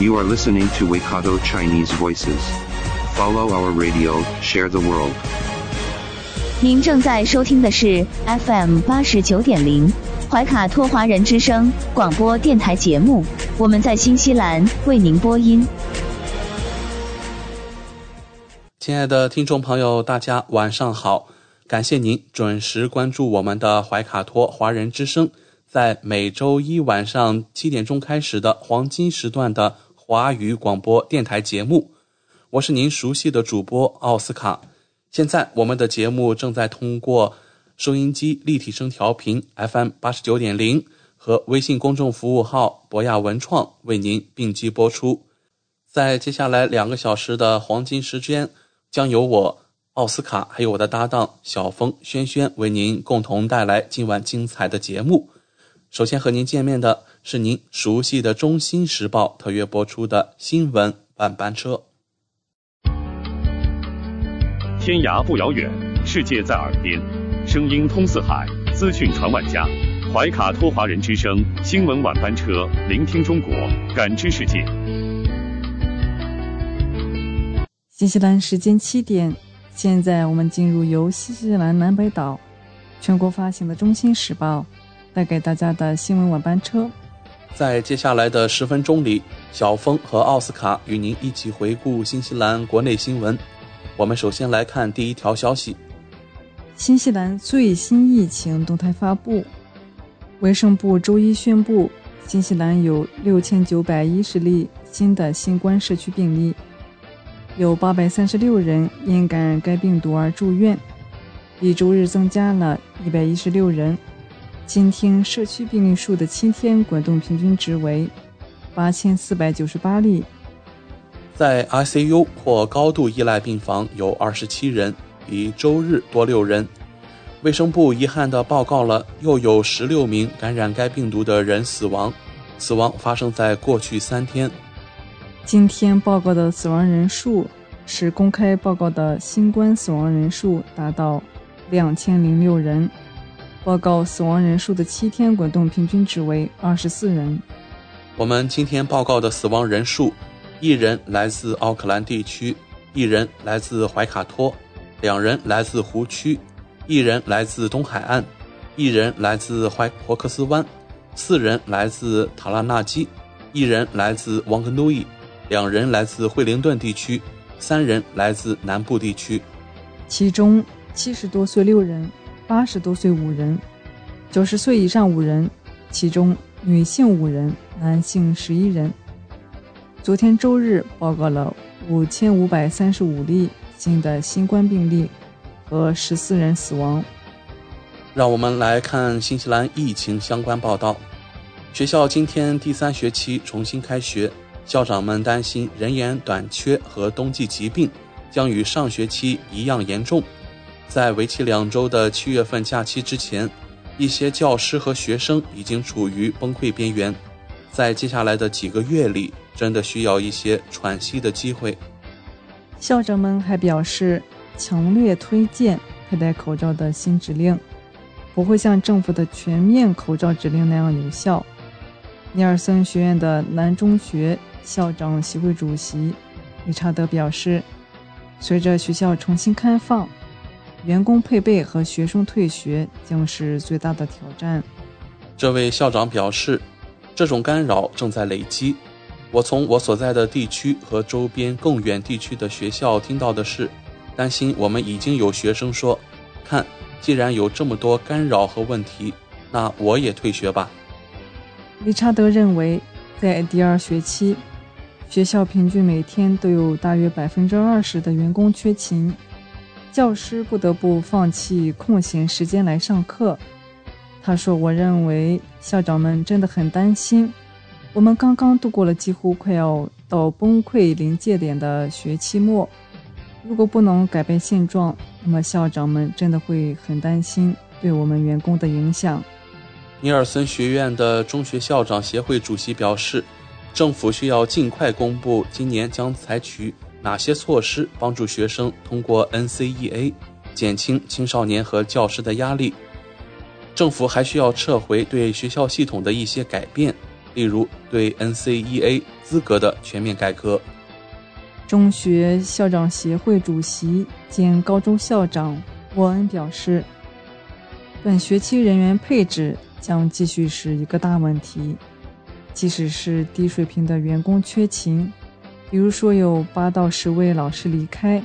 You are listening to Waikato Chinese Voices. Follow our radio, share the world. 您正在收听的是 FM 八十九点零怀卡托华人之声广播电台节目，我们在新西兰为您播音。亲爱的听众朋友，大家晚上好！感谢您准时关注我们的怀卡托华人之声，在每周一晚上七点钟开始的黄金时段的华语广播电台节目。我是您熟悉的主播奥斯卡。现在我们的节目正在通过收音机立体声调频 FM 八十九点零和微信公众服务号博雅文创为您并机播出。在接下来两个小时的黄金时间。将由我奥斯卡还有我的搭档小峰、轩轩为您共同带来今晚精彩的节目。首先和您见面的是您熟悉的《中新时报》特约播出的新闻晚班车。天涯不遥远，世界在耳边，声音通四海，资讯传万家。怀卡托华人之声新闻晚班车，聆听中国，感知世界。新西兰时间七点，现在我们进入由新西兰南北岛全国发行的《中新时报》带给大家的新闻晚班车。在接下来的十分钟里，小峰和奥斯卡与您一起回顾新西兰国内新闻。我们首先来看第一条消息：新西兰最新疫情动态发布，卫生部周一宣布，新西兰有六千九百一十例新的新冠社区病例。有八百三十六人因感染该病毒而住院，比周日增加了一百一十六人。今天社区病例数的七天滚动平均值为八千四百九十八例。在 ICU 或高度依赖病房有二十七人，比周日多六人。卫生部遗憾地报告了又有十六名感染该病毒的人死亡，死亡发生在过去三天。今天报告的死亡人数是公开报告的新冠死亡人数达到两千零六人，报告死亡人数的七天滚动平均值为二十四人。我们今天报告的死亡人数，一人来自奥克兰地区，一人来自怀卡托，两人来自湖区，一人来自东海岸，一人来自怀霍克斯湾，四人来自塔拉纳基，一人来自旺格努伊。两人来自惠灵顿地区，三人来自南部地区。其中七十多岁六人，八十多岁五人，九十岁以上五人，其中女性五人，男性十一人。昨天周日报告了五千五百三十五例新的新冠病例和十四人死亡。让我们来看新西兰疫情相关报道。学校今天第三学期重新开学。校长们担心人员短缺和冬季疾病将与上学期一样严重。在为期两周的七月份假期之前，一些教师和学生已经处于崩溃边缘。在接下来的几个月里，真的需要一些喘息的机会。校长们还表示，强烈推荐佩戴口罩的新指令，不会像政府的全面口罩指令那样有效。尼尔森学院的南中学。校长协会主席理查德表示，随着学校重新开放，员工配备和学生退学将是最大的挑战。这位校长表示，这种干扰正在累积。我从我所在的地区和周边更远地区的学校听到的是，担心我们已经有学生说：“看，既然有这么多干扰和问题，那我也退学吧。”理查德认为，在第二学期。学校平均每天都有大约百分之二十的员工缺勤，教师不得不放弃空闲时间来上课。他说：“我认为校长们真的很担心。我们刚刚度过了几乎快要到崩溃临界点的学期末。如果不能改变现状，那么校长们真的会很担心对我们员工的影响。尼尔森学院的中学校长协会主席表示，政府需要尽快公布今年将采取哪些措施，帮助学生通过 NCEA，减轻青少年和教师的压力。政府还需要撤回对学校系统的一些改变，例如对 NCEA 资格的全面改革。中学校长协会主席兼高中校长沃恩表示，本学期人员配置将继续是一个大问题，即使是低水平的员工缺勤，比如说有八到十位老师离开，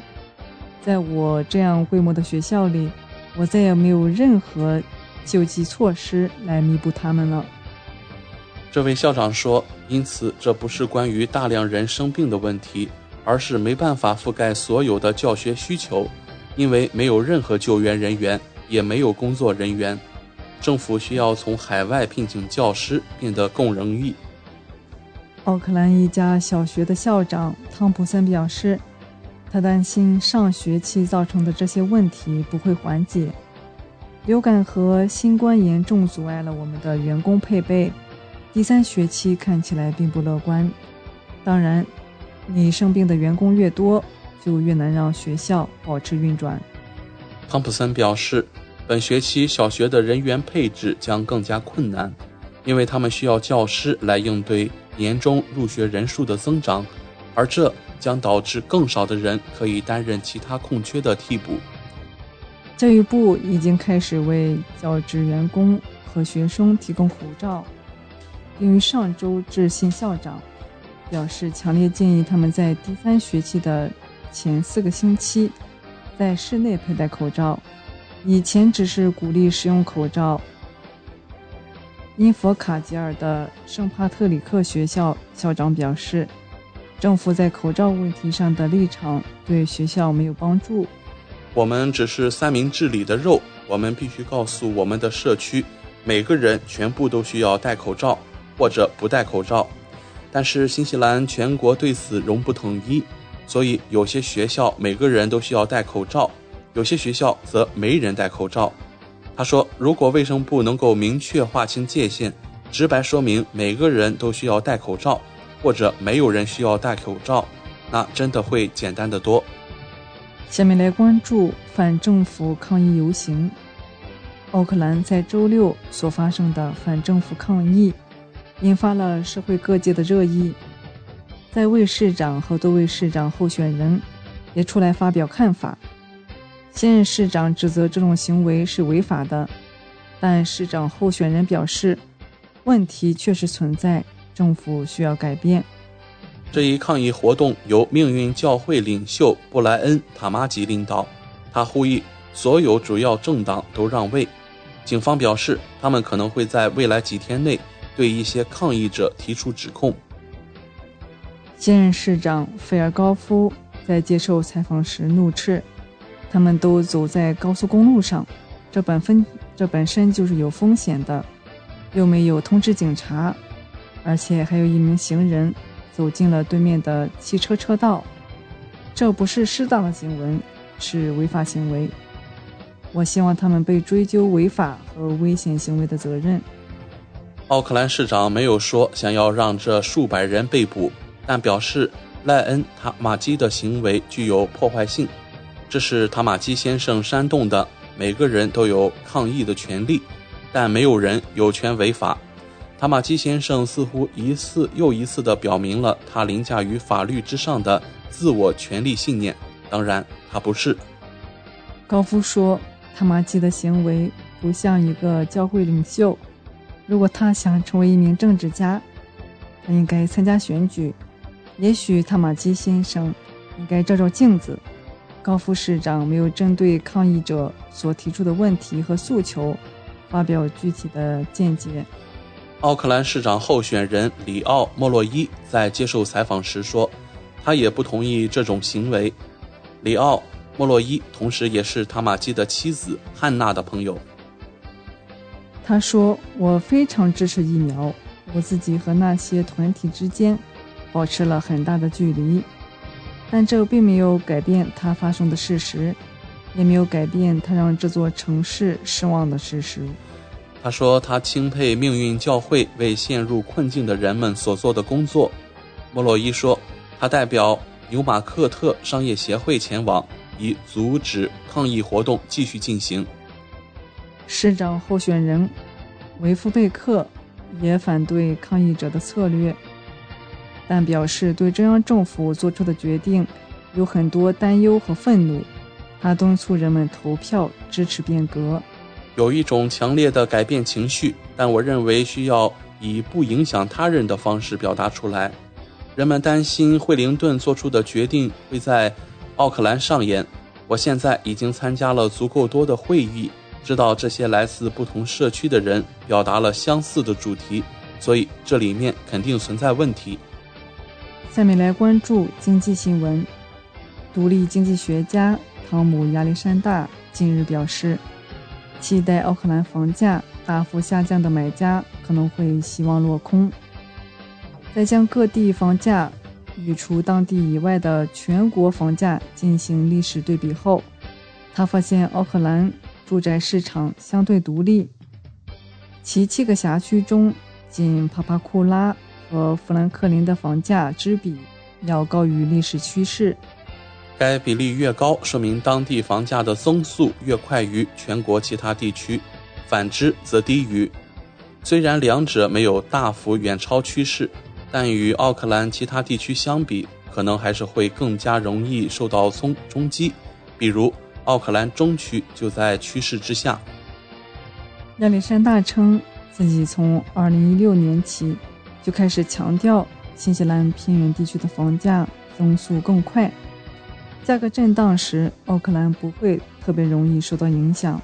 在我这样规模的学校里，我再也没有任何救济措施来弥补他们了。这位校长说：“因此，这不是关于大量人生病的问题。”而是没办法覆盖所有的教学需求，因为没有任何救援人员，也没有工作人员。政府需要从海外聘请教师，变得更容易。奥克兰一家小学的校长汤普森表示，他担心上学期造成的这些问题不会缓解。流感和新冠严重阻碍了我们的员工配备，第三学期看起来并不乐观。当然。你生病的员工越多，就越难让学校保持运转。汤普森表示，本学期小学的人员配置将更加困难，因为他们需要教师来应对年终入学人数的增长，而这将导致更少的人可以担任其他空缺的替补。教育部已经开始为教职员工和学生提供口罩，并于上周致信校长。表示强烈建议他们在第三学期的前四个星期在室内佩戴口罩。以前只是鼓励使用口罩。因佛卡吉尔的圣帕特里克学校校长表示，政府在口罩问题上的立场对学校没有帮助。我们只是三明治里的肉，我们必须告诉我们的社区，每个人全部都需要戴口罩，或者不戴口罩。但是新西兰全国对此仍不统一，所以有些学校每个人都需要戴口罩，有些学校则没人戴口罩。他说，如果卫生部能够明确划清界限，直白说明每个人都需要戴口罩，或者没有人需要戴口罩，那真的会简单的多。下面来关注反政府抗议游行，奥克兰在周六所发生的反政府抗议。引发了社会各界的热议，在位市长和多位市长候选人也出来发表看法。现任市长指责这种行为是违法的，但市长候选人表示，问题确实存在，政府需要改变。这一抗议活动由命运教会领袖布莱恩·塔马吉领导，他呼吁所有主要政党都让位。警方表示，他们可能会在未来几天内。对一些抗议者提出指控。现任市长费尔高夫在接受采访时怒斥：“他们都走在高速公路上，这本分这本身就是有风险的，又没有通知警察，而且还有一名行人走进了对面的汽车车道，这不是适当的行为，是违法行为。我希望他们被追究违法和危险行为的责任。”奥克兰市长没有说想要让这数百人被捕，但表示赖恩·塔马基的行为具有破坏性。这是塔马基先生煽动的。每个人都有抗议的权利，但没有人有权违法。塔马基先生似乎一次又一次地表明了他凌驾于法律之上的自我权利信念。当然，他不是。高夫说，塔马基的行为不像一个教会领袖。如果他想成为一名政治家，他应该参加选举。也许塔马基先生应该照照镜子。高副市长没有针对抗议者所提出的问题和诉求发表具体的见解。奥克兰市长候选人里奥·莫洛伊在接受采访时说，他也不同意这种行为。里奥·莫洛伊同时也是塔马基的妻子汉娜的朋友。他说：“我非常支持疫苗，我自己和那些团体之间保持了很大的距离，但这并没有改变它发生的事实，也没有改变它让这座城市失望的事实。他说：“他钦佩命运教会为陷入困境的人们所做的工作。”莫洛伊说：“他代表纽马克特商业协会前往，以阻止抗议活动继续进行。”市长候选人维夫贝克也反对抗议者的策略，但表示对中央政府做出的决定有很多担忧和愤怒。他敦促人们投票支持变革。有一种强烈的改变情绪，但我认为需要以不影响他人的方式表达出来。人们担心惠灵顿做出的决定会在奥克兰上演。我现在已经参加了足够多的会议，知道这些来自不同社区的人表达了相似的主题，所以这里面肯定存在问题。下面来关注经济新闻。独立经济学家汤姆·亚历山大近日表示。期待奥克兰房价大幅下降的买家可能会希望落空。在将各地房价与除当地以外的全国房价进行历史对比后，他发现奥克兰住宅市场相对独立，其七个辖区中，仅帕帕库拉和富兰克林的房价之比要高于历史趋势。该比例越高，说明当地房价的增速越快于全国其他地区，反之则低于。虽然两者没有大幅远超趋势，但与奥克兰其他地区相比，可能还是会更加容易受到冲冲击。比如，奥克兰中区就在趋势之下。亚历山大称自己从2016年起就开始强调，新西兰偏远地区的房价增速更快。价格震荡时，奥克兰不会特别容易受到影响。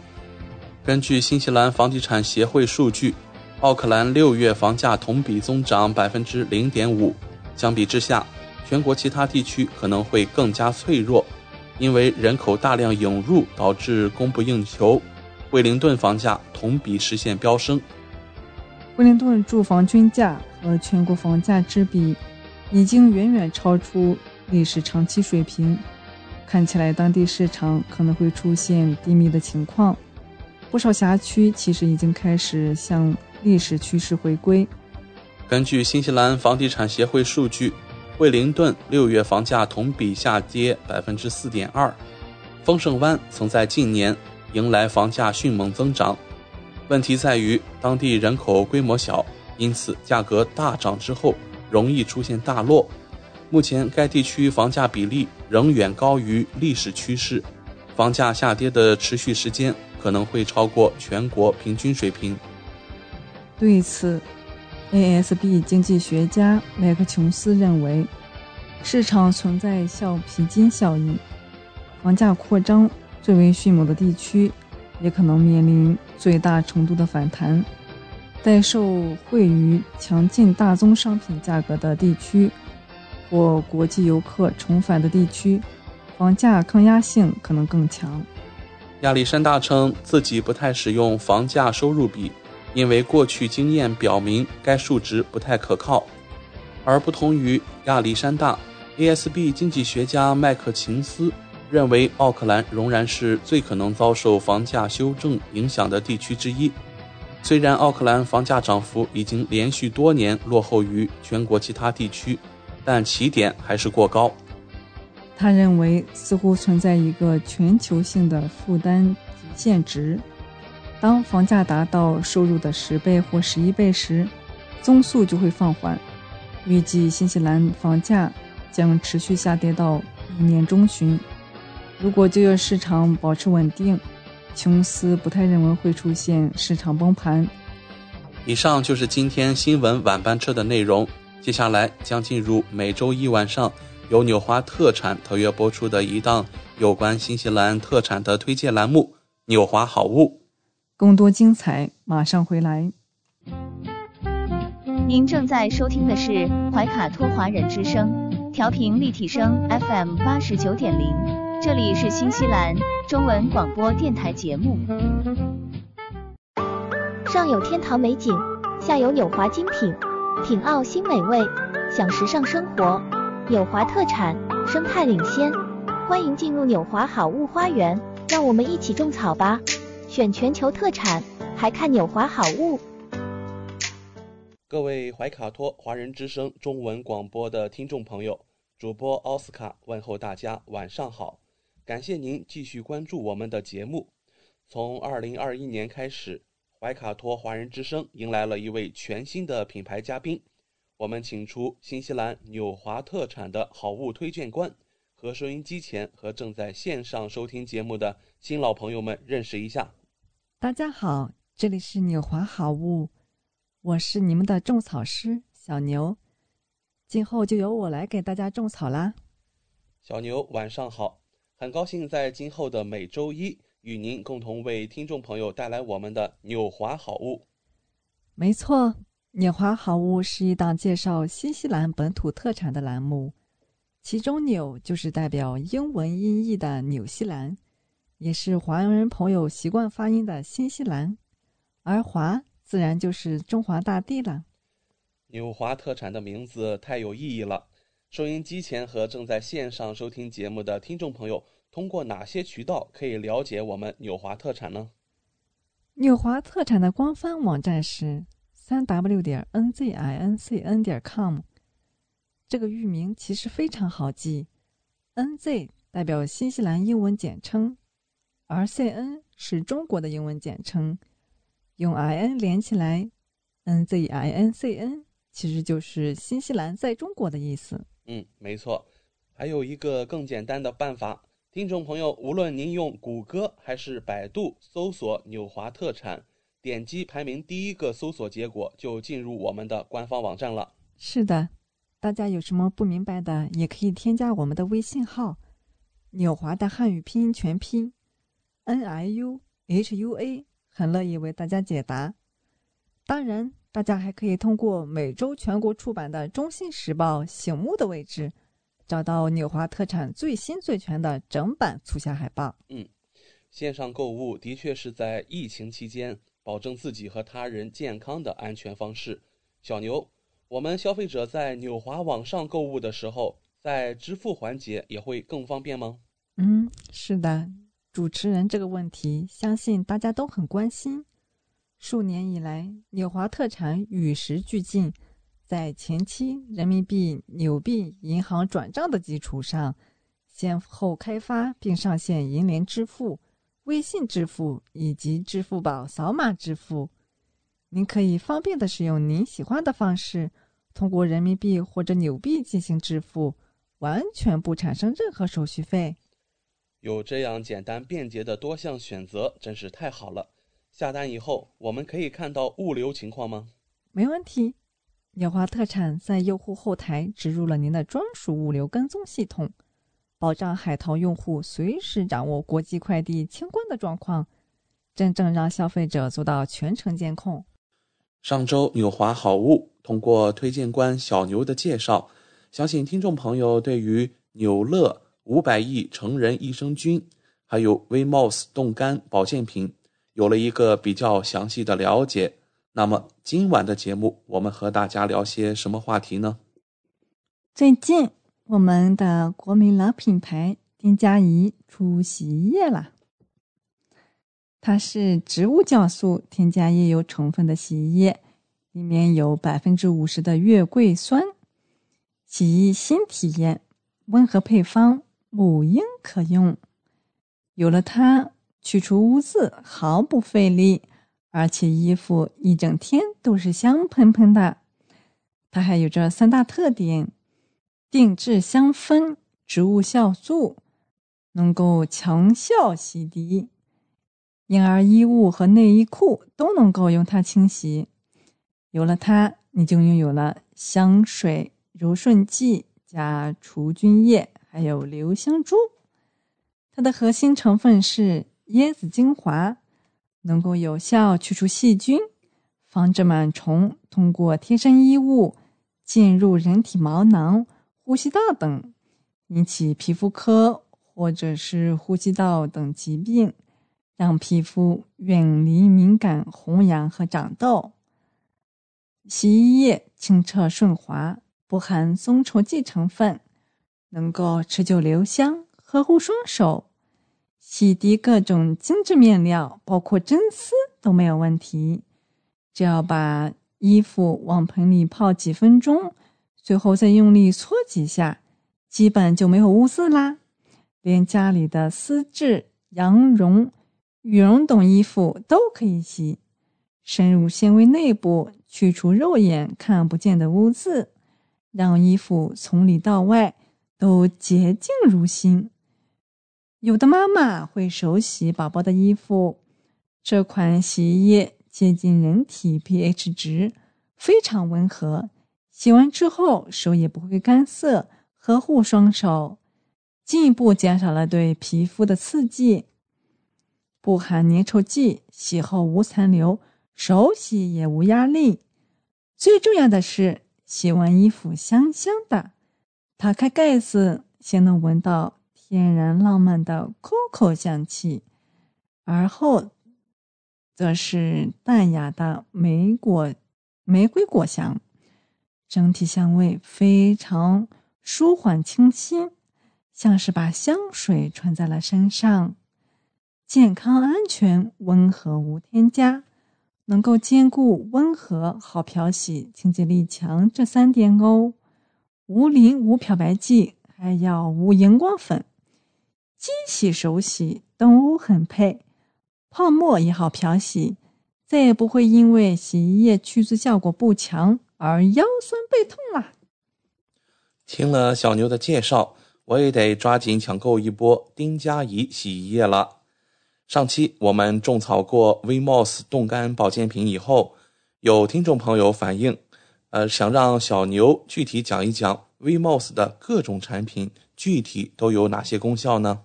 根据新西兰房地产协会数据，奥克兰六月房价同比增长百分之零点五。相比之下，全国其他地区可能会更加脆弱，因为人口大量涌入导致供不应求。惠灵顿房价同比实现飙升。惠灵顿住房均价和全国房价之比已经远远超出历史长期水平。看起来当地市场可能会出现低迷的情况，不少辖区其实已经开始向历史趋势回归。根据新西兰房地产协会数据，惠灵顿六月房价同比下跌百分之四点二，丰盛湾曾在近年迎来房价迅猛增长。问题在于当地人口规模小，因此价格大涨之后容易出现大落。目前该地区房价比例仍远高于历史趋势，房价下跌的持续时间可能会超过全国平均水平。对此，ASB 经济学家麦克琼斯认为，市场存在橡皮筋效应，房价扩张最为迅猛的地区也可能面临最大程度的反弹，待受惠于强劲大宗商品价格的地区。或国际游客重返的地区，房价抗压性可能更强。亚历山大称自己不太使用房价收入比，因为过去经验表明该数值不太可靠。而不同于亚历山大，ASB 经济学家麦克琴斯认为，奥克兰仍然是最可能遭受房价修正影响的地区之一。虽然奥克兰房价涨幅已经连续多年落后于全国其他地区。但起点还是过高。他认为，似乎存在一个全球性的负担极限值。当房价达到收入的十倍或十一倍时，增速就会放缓。预计新西兰房价将持续下跌到明年中旬。如果就业市场保持稳定，琼斯不太认为会出现市场崩盘。以上就是今天新闻晚班车的内容。接下来将进入每周一晚上由纽华特产特约播出的一档有关新西兰特产的推荐栏目《纽华好物》。更多精彩马上回来。您正在收听的是怀卡托华人之声，调频立体声 FM 八十九点零，这里是新西兰中文广播电台节目。上有天堂美景，下有纽华精品。品澳新美味，享时尚生活，纽华特产，生态领先。欢迎进入纽华好物花园，让我们一起种草吧！选全球特产，还看纽华好物。各位怀卡托华人之声中文广播的听众朋友，主播奥斯卡问候大家晚上好，感谢您继续关注我们的节目。从二零二一年开始，怀卡托华人之声迎来了一位全新的品牌嘉宾。我们请出新西兰纽华特产的好物推荐官，和收音机前和正在线上收听节目的新老朋友们认识一下。大家好，这里是纽华好物，我是你们的种草师小牛，今后就由我来给大家种草啦。小牛晚上好，很高兴在今后的每周一与您共同为听众朋友带来我们的纽华好物。没错。纽华好物是一档介绍新西兰本土特产的栏目，其中“纽”就是代表英文音译的纽西兰，也是华人朋友习惯发音的新西兰，而“华”自然就是中华大地了。纽华特产的名字太有意义了，收音机前和正在线上收听节目的听众朋友，通过哪些渠道可以了解我们纽华特产呢？纽华特产的官方网站是。三 w 点 n z i n c n 点 com，这个域名其实非常好记。n z 代表新西兰英文简称，而 c n 是中国的英文简称，用 i n 连起来，n z i n c n 其实就是新西兰在中国的意思。嗯，没错。还有一个更简单的办法，听众朋友，无论您用谷歌还是百度搜索“纽华特产”。点击排名第一个搜索结果，就进入我们的官方网站了。是的，大家有什么不明白的，也可以添加我们的微信号“纽华”的汉语拼音全拼 “n i u h u a”，很乐意为大家解答。当然，大家还可以通过每周全国出版的《中新时报》醒目的位置，找到纽华特产最新最全的整版促销海报。嗯，线上购物的确是在疫情期间。保证自己和他人健康的安全方式。小牛，我们消费者在纽华网上购物的时候，在支付环节也会更方便吗？嗯，是的，主持人这个问题，相信大家都很关心。数年以来，纽华特产与时俱进，在前期人民币、纽币银行转账的基础上，先后开发并上线银联支付。微信支付以及支付宝扫码支付，您可以方便的使用您喜欢的方式，通过人民币或者纽币进行支付，完全不产生任何手续费。有这样简单便捷的多项选择，真是太好了。下单以后，我们可以看到物流情况吗？没问题，纽华特产在用户后台植入了您的专属物流跟踪系统。保障海淘用户随时掌握国际快递清关的状况，真正让消费者做到全程监控。上周纽华好物通过推荐官小牛的介绍，相信听众朋友对于纽乐五百亿成人益生菌，还有 VMOS 冻干保健品有了一个比较详细的了解。那么今晚的节目，我们和大家聊些什么话题呢？最近。我们的国民老品牌丁佳怡出洗衣液了，它是植物酵素添加液油成分的洗衣液，里面有百分之五十的月桂酸，洗衣新体验，温和配方，母婴可用。有了它，去除污渍毫不费力，而且衣服一整天都是香喷喷的。它还有着三大特点。定制香氛植物酵素能够强效洗涤，婴儿衣物和内衣裤都能够用它清洗。有了它，你就拥有了香水、柔顺剂加除菌液，还有留香珠。它的核心成分是椰子精华，能够有效去除细菌，防止螨虫通过贴身衣物进入人体毛囊。呼吸道等引起皮肤科或者是呼吸道等疾病，让皮肤远离敏感、红痒和长痘。洗衣液清澈顺滑，不含松稠剂成分，能够持久留香，呵护双手。洗涤各种精致面料，包括真丝都没有问题。只要把衣服往盆里泡几分钟，最后再用力搓几下，基本就没有污渍啦。连家里的丝质、羊绒、羽绒等衣服都可以洗，深入纤维内部，去除肉眼看不见的污渍，让衣服从里到外都洁净如新。有的妈妈会手洗宝宝的衣服，这款洗衣液接近人体 pH 值，非常温和，洗完之后手也不会干涩，呵护双手。进一步减少了对皮肤的刺激，不含粘稠剂，洗后无残留，手洗也无压力。最重要的是，洗完衣服香香的，打开盖子先能闻到天然浪漫的 COCO 香气，而后则是淡雅的玫果玫瑰果香，整体香味非常舒缓清新。像是把香水穿在了身上，健康、安全、温和、无添加，能够兼顾温和、好漂洗、清洁力强这三点哦。无磷、无漂白剂，还要无荧光粉，机洗、手洗都很配。泡沫也好漂洗，再也不会因为洗衣液去渍效果不强而腰酸背痛啦。听了小牛的介绍。我也得抓紧抢购一波丁加怡洗衣液了。上期我们种草过 VMOS 冻干保健品以后，有听众朋友反映，呃，想让小牛具体讲一讲 VMOS 的各种产品具体都有哪些功效呢？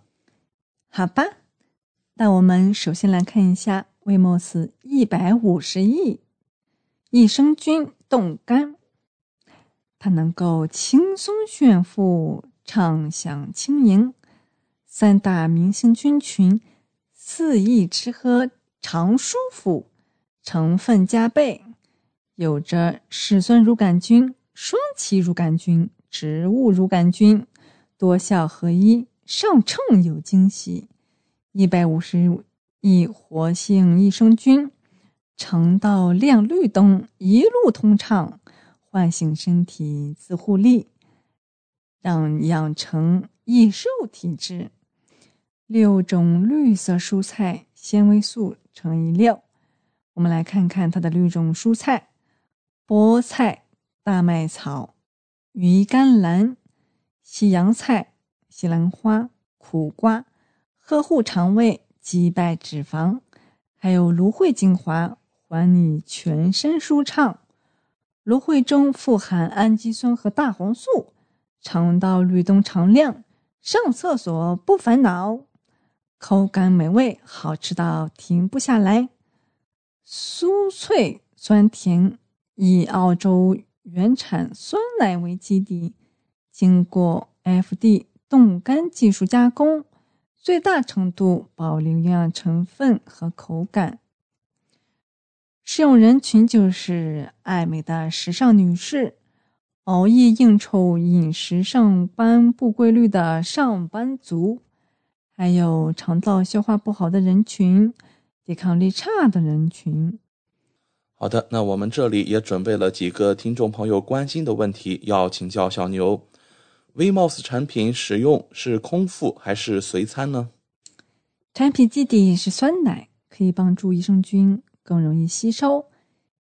好吧，那我们首先来看一下 VMOS 一百五十亿益生菌冻干，它能够轻松炫富。畅享轻盈，三大明星菌群，肆意吃喝常舒服，成分加倍，有着嗜酸乳杆菌、双歧乳杆菌、植物乳杆菌，多效合一，上秤有惊喜。一百五十亿活性益生菌，肠道亮绿灯一路通畅，唤醒身体自护力。让养成易瘦体质，六种绿色蔬菜纤维素乘以六。我们来看看它的六种蔬菜：菠菜、大麦草、鱼甘蓝、西洋菜、西兰花、苦瓜，呵护肠胃，击败脂肪；还有芦荟精华，还你全身舒畅。芦荟中富含氨基酸和大黄素。肠道律动常亮，上厕所不烦恼，口感美味，好吃到停不下来。酥脆酸甜，以澳洲原产酸奶为基底，经过 FD 冻干技术加工，最大程度保留营养成分和口感。适用人群就是爱美的时尚女士。熬夜应酬、饮食上班不规律的上班族，还有肠道消化不好的人群、抵抗力差的人群。好的，那我们这里也准备了几个听众朋友关心的问题，要请教小牛。VMOS 产品使用是空腹还是随餐呢？产品基底是酸奶，可以帮助益生菌更容易吸收，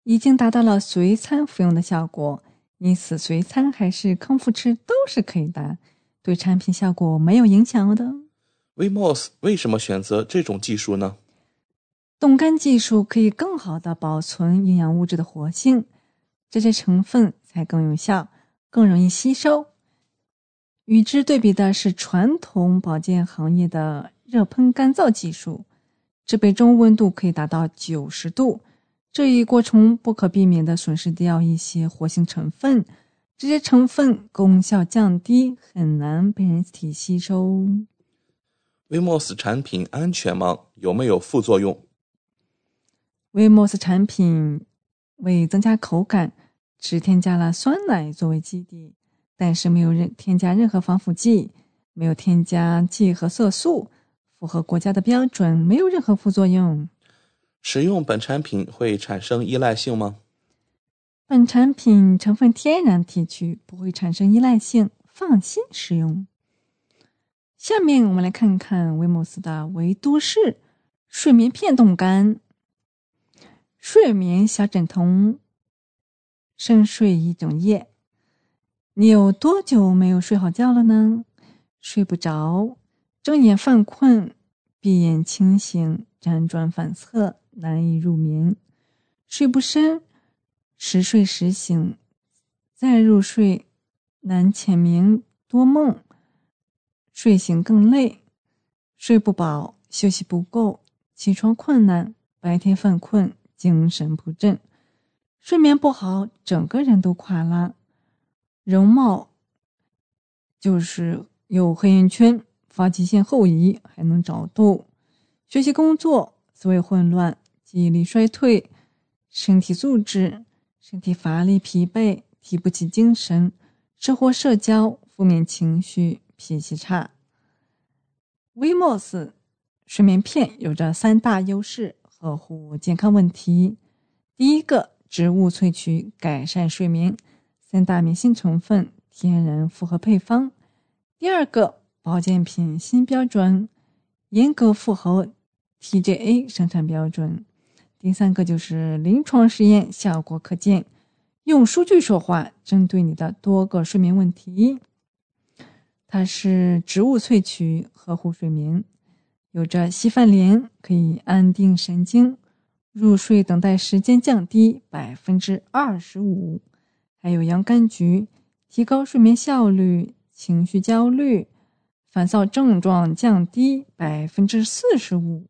已经达到了随餐服用的效果。因此，随餐还是空腹吃都是可以的，对产品效果没有影响的。VMOS 为什么选择这种技术呢？冻干技术可以更好的保存营养物质的活性，这些成分才更有效，更容易吸收。与之对比的是传统保健行业的热喷干燥技术，制备中温度可以达到九十度。这一过程不可避免地损失掉一些活性成分，这些成分功效降低，很难被人体吸收。威莫斯产品安全吗？有没有副作用？威莫斯产品为增加口感，只添加了酸奶作为基底，但是没有任添加任何防腐剂，没有添加剂和色素，符合国家的标准，没有任何副作用。使用本产品会产生依赖性吗？本产品成分天然提取，不会产生依赖性，放心使用。下面我们来看看威姆斯的维都士睡眠片冻干，睡眠小枕头，深睡一整夜。你有多久没有睡好觉了呢？睡不着，睁眼犯困，闭眼清醒，辗转反侧，难以入眠，睡不深，时睡时醒，再入睡，难浅眠多梦。睡醒更累，睡不饱，休息不够，起床困难，白天犯困，精神不振，睡眠不好，整个人都垮了。容貌就是有黑眼圈，发际线后移，还能长痘。学习工作思维混乱，记忆力衰退，身体素质身体乏力疲惫，提不起精神，生活社交负面情绪。脾气差。威莫斯睡眠片有着三大优势，呵护健康问题。第一个，植物萃取，改善睡眠，三大明星成分，天然复合配方。第二个，保健品新标准，严格符合 TGA 生产标准。第三个就是临床实验效果可见，用数据说话，针对你的多个睡眠问题。它是植物萃取，呵护睡眠，有着稀饭莲，可以安定神经，入睡等待时间降低百分之二十五；还有洋甘菊，提高睡眠效率，情绪焦虑、烦躁症状降低百分之四十五；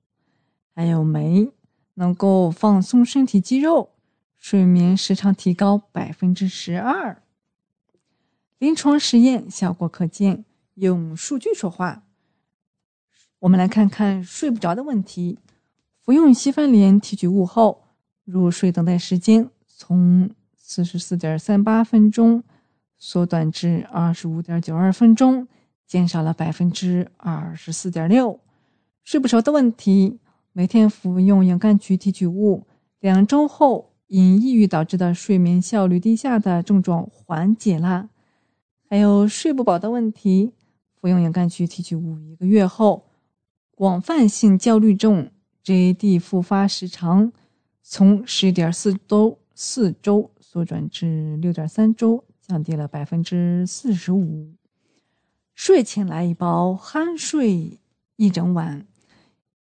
还有酶，能够放松身体肌肉，睡眠时长提高百分之十二。临床实验效果可见。用数据说话。我们来看看睡不着的问题。服用西番莲提取物后，入睡等待时间从四十四点三八分钟缩短至二十五点九二分钟，减少了百分之二十四点六。睡不着的问题，每天服用洋甘菊提取物，两周后因抑郁导致的睡眠效率低下的症状缓解了。还有睡不饱的问题。服用洋甘菊提取物一个月后，广泛性焦虑症 （GAD） 复发时长从十点四周四周缩短至六点三周，降低了百分之四十五。睡前来一包酣睡一整晚，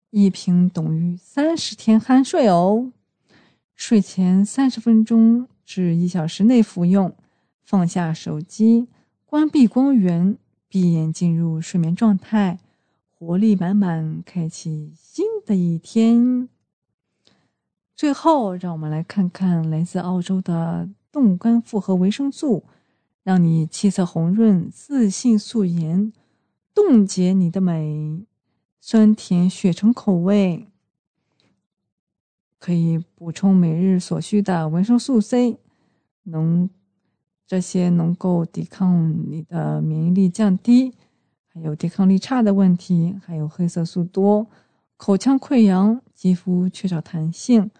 一瓶等于三十天酣睡哦。睡前三十分钟至一小时内服用，放下手机，关闭光源。闭眼进入睡眠状态，活力满满，开启新的一天。最后，让我们来看看来自澳洲的冻干复合维生素，让你气色红润、自信素颜，冻结你的美，酸甜血橙口味，可以补充每日所需的维生素 C，能。这些能够抵抗你的免疫力降低，还有抵抗力差的问题，还有黑色素多、口腔溃疡、肌肤缺少弹性、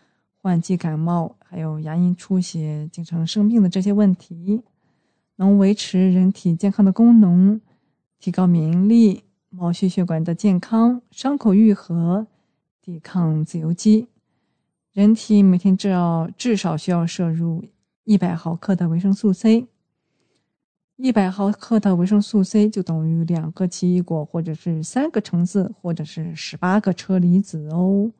换季感冒，还有牙龈出血、经常生病的这些问题，能维持人体健康的功能，提高免疫力、毛细血管的健康、伤口愈合、抵抗自由基。人体每天至少至少需要摄入。一百毫克的维生素 C，一百毫克的维生素 C 就等于两个奇异果，或者是三个橙子，或者是十八个车厘子哦。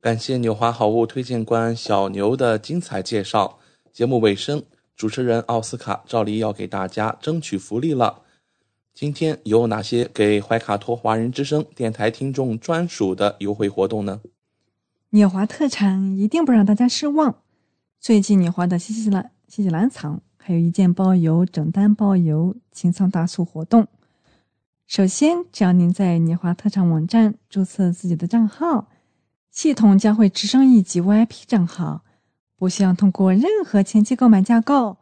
感谢纽华好物推荐官小牛的精彩介绍。节目尾声，主持人奥斯卡照例要给大家争取福利了。今天有哪些给怀卡托华人之声电台听众专属的优惠活动呢？纽华特产一定不让大家失望。最近你花的新西兰新西兰藏还有一件包邮、整单包邮清仓大促活动。首先，只要您在年华特产网站注册自己的账号，系统将会直升一级 VIP 账号，不需要通过任何前期购买架构，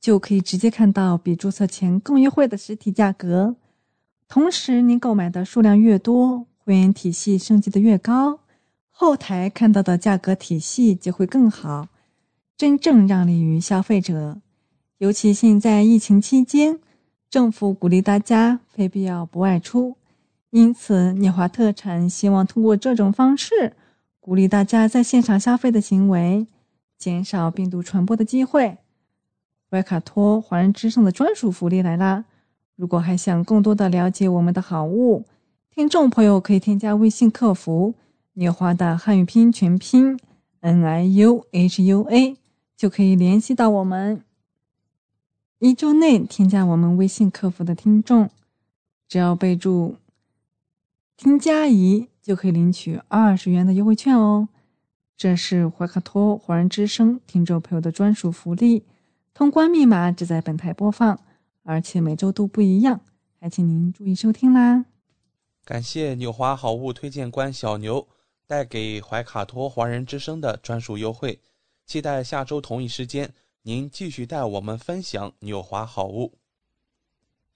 就可以直接看到比注册前更优惠的实体价格。同时，您购买的数量越多，会员体系升级的越高，后台看到的价格体系就会更好，真正让利于消费者。尤其现在疫情期间，政府鼓励大家非必要不外出，因此纽华特产希望通过这种方式，鼓励大家在现场消费的行为。减少病毒传播的机会。外卡托华人之声的专属福利来啦！如果还想更多的了解我们的好物，听众朋友可以添加微信客服“纽华”的汉语拼音全拼 “n i u h u a”，就可以联系到我们。一周内添加我们微信客服的听众，只要备注“听佳怡”，就可以领取二十元的优惠券哦。这是怀卡托华人之声听众朋友的专属福利，通关密码只在本台播放，而且每周都不一样，还请您注意收听啦。感谢纽华好物推荐官小牛带给怀卡托华人之声的专属优惠，期待下周同一时间您继续带我们分享纽华好物。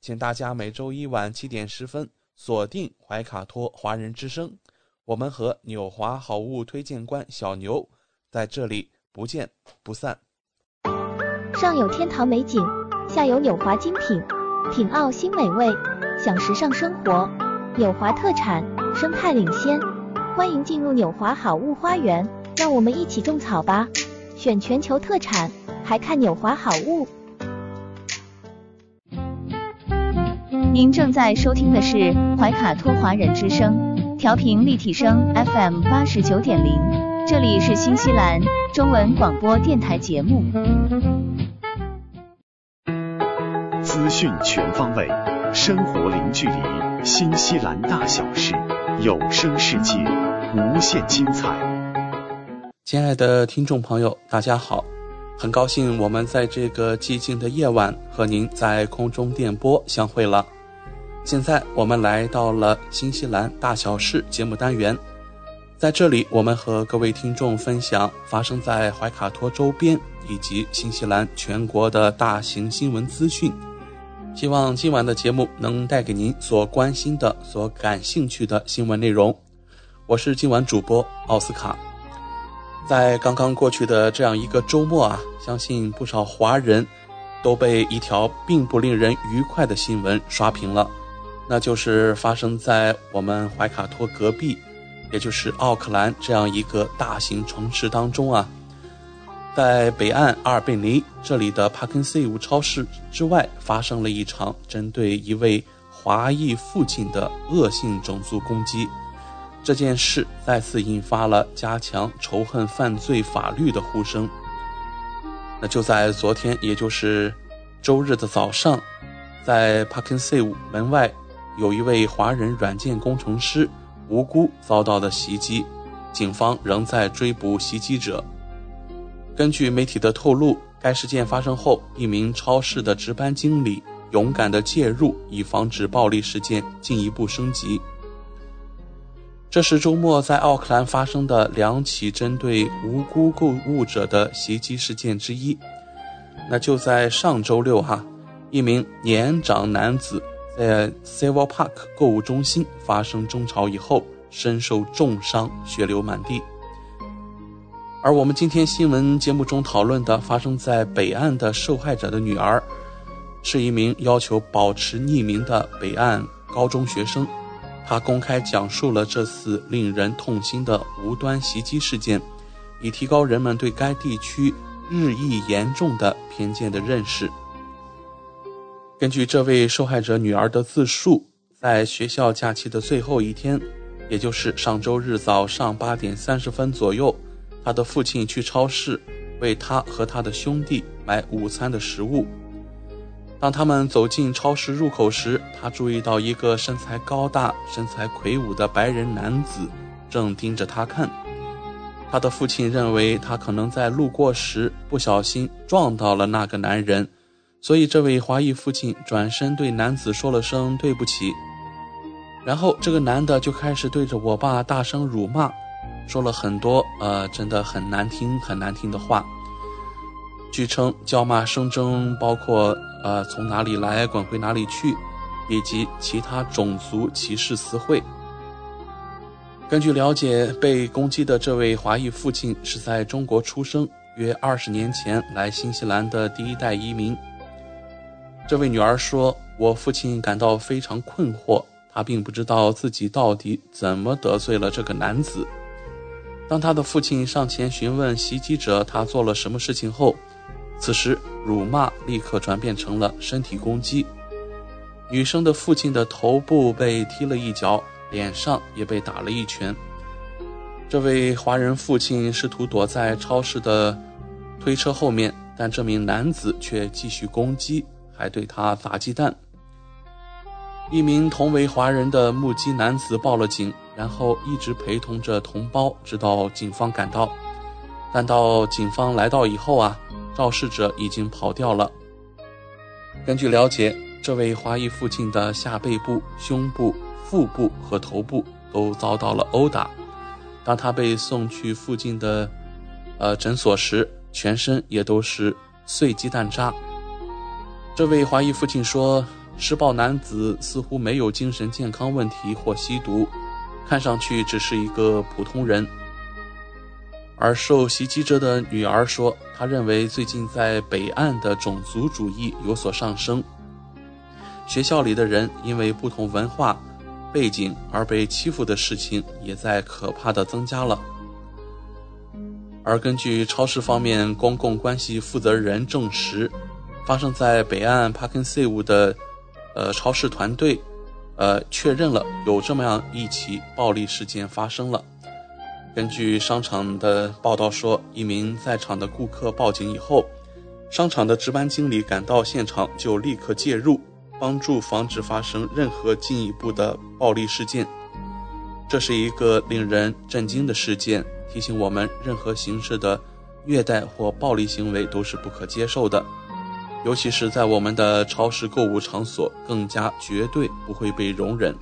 请大家每周一晚七点十分锁定怀卡托华人之声。我们和纽华好物推荐官小牛在这里不见不散。上有天堂美景，下有纽华精品，品澳新美味，享时尚生活。纽华特产，生态领先，欢迎进入纽华好物花园，让我们一起种草吧！选全球特产，还看纽华好物。您正在收听的是怀卡托华人之声。调频立体声 FM 八十九点零，这里是新西兰中文广播电台节目。资讯全方位，生活零距离，新西兰大小事，有声世界，无限精彩。亲爱的听众朋友，大家好，很高兴我们在这个寂静的夜晚和您在空中电波相会了。现在我们来到了新西兰大小事节目单元，在这里我们和各位听众分享发生在怀卡托周边以及新西兰全国的大型新闻资讯。希望今晚的节目能带给您所关心的、所感兴趣的新闻内容。我是今晚主播奥斯卡。在刚刚过去的这样一个周末啊，相信不少华人都被一条并不令人愉快的新闻刷屏了。那就是发生在我们怀卡托隔壁，也就是奥克兰这样一个大型城市当中啊，在北岸阿尔贝尼这里的帕肯西伍超市之外，发生了一场针对一位华裔父亲的恶性种族攻击。这件事再次引发了加强仇恨犯罪法律的呼声。那就在昨天，也就是周日的早上，在帕肯西伍门外。有一位华人软件工程师无辜遭到的袭击，警方仍在追捕袭击者。根据媒体的透露，该事件发生后，一名超市的值班经理勇敢地介入，以防止暴力事件进一步升级。这是周末在奥克兰发生的两起针对无辜购物者的袭击事件之一。那就在上周六哈，一名年长男子。在 Silver Park 购物中心发生争吵以后，身受重伤，血流满地。而我们今天新闻节目中讨论的发生在北岸的受害者的女儿，是一名要求保持匿名的北岸高中学生。她公开讲述了这次令人痛心的无端袭击事件，以提高人们对该地区日益严重的偏见的认识。根据这位受害者女儿的自述，在学校假期的最后一天，也就是上周日早上八点三十分左右，他的父亲去超市为他和他的兄弟买午餐的食物。当他们走进超市入口时，他注意到一个身材高大、身材魁梧的白人男子正盯着他看。他的父亲认为他可能在路过时不小心撞到了那个男人，所以这位华裔父亲转身对男子说了声对不起。然后这个男的就开始对着我爸大声辱骂，说了很多呃真的很难听、很难听的话。据称，叫骂声中包括“呃，从哪里来，滚回哪里去”，以及其他种族歧视词汇。根据了解，被攻击的这位华裔父亲是在中国出生，约二十年前来新西兰的第一代移民。这位女儿说：“我父亲感到非常困惑，他并不知道自己到底怎么得罪了这个男子。当他的父亲上前询问袭击者他做了什么事情后，”此时，辱骂立刻转变成了身体攻击。女生的父亲的头部被踢了一脚，脸上也被打了一拳。这位华人父亲试图躲在超市的推车后面，但这名男子却继续攻击，还对他砸鸡蛋。一名同为华人的目击男子报了警，然后一直陪同着同胞直到警方赶到。但到警方来到以后啊。肇事者已经跑掉了。根据了解，这位华裔父亲的下背部、胸部、腹部和头部都遭到了殴打。当他被送去附近的呃诊所时，全身也都是碎鸡蛋渣。这位华裔父亲说，施暴男子似乎没有精神健康问题或吸毒，看上去只是一个普通人。而受袭击者的女儿说，她认为最近在北岸的种族主义有所上升，学校里的人因为不同文化背景而被欺负的事情也在可怕的增加了。而根据超市方面公共关系负责人证实，发生在北岸 Parkinsave 的，呃，超市团队，呃，确认了有这么样一起暴力事件发生了。根据商场的报道说，一名在场的顾客报警以后，商场的值班经理赶到现场就立刻介入，帮助防止发生任何进一步的暴力事件。这是一个令人震惊的事件，提醒我们任何形式的虐待或暴力行为都是不可接受的，尤其是在我们的超市购物场所，更加绝对不会被容忍。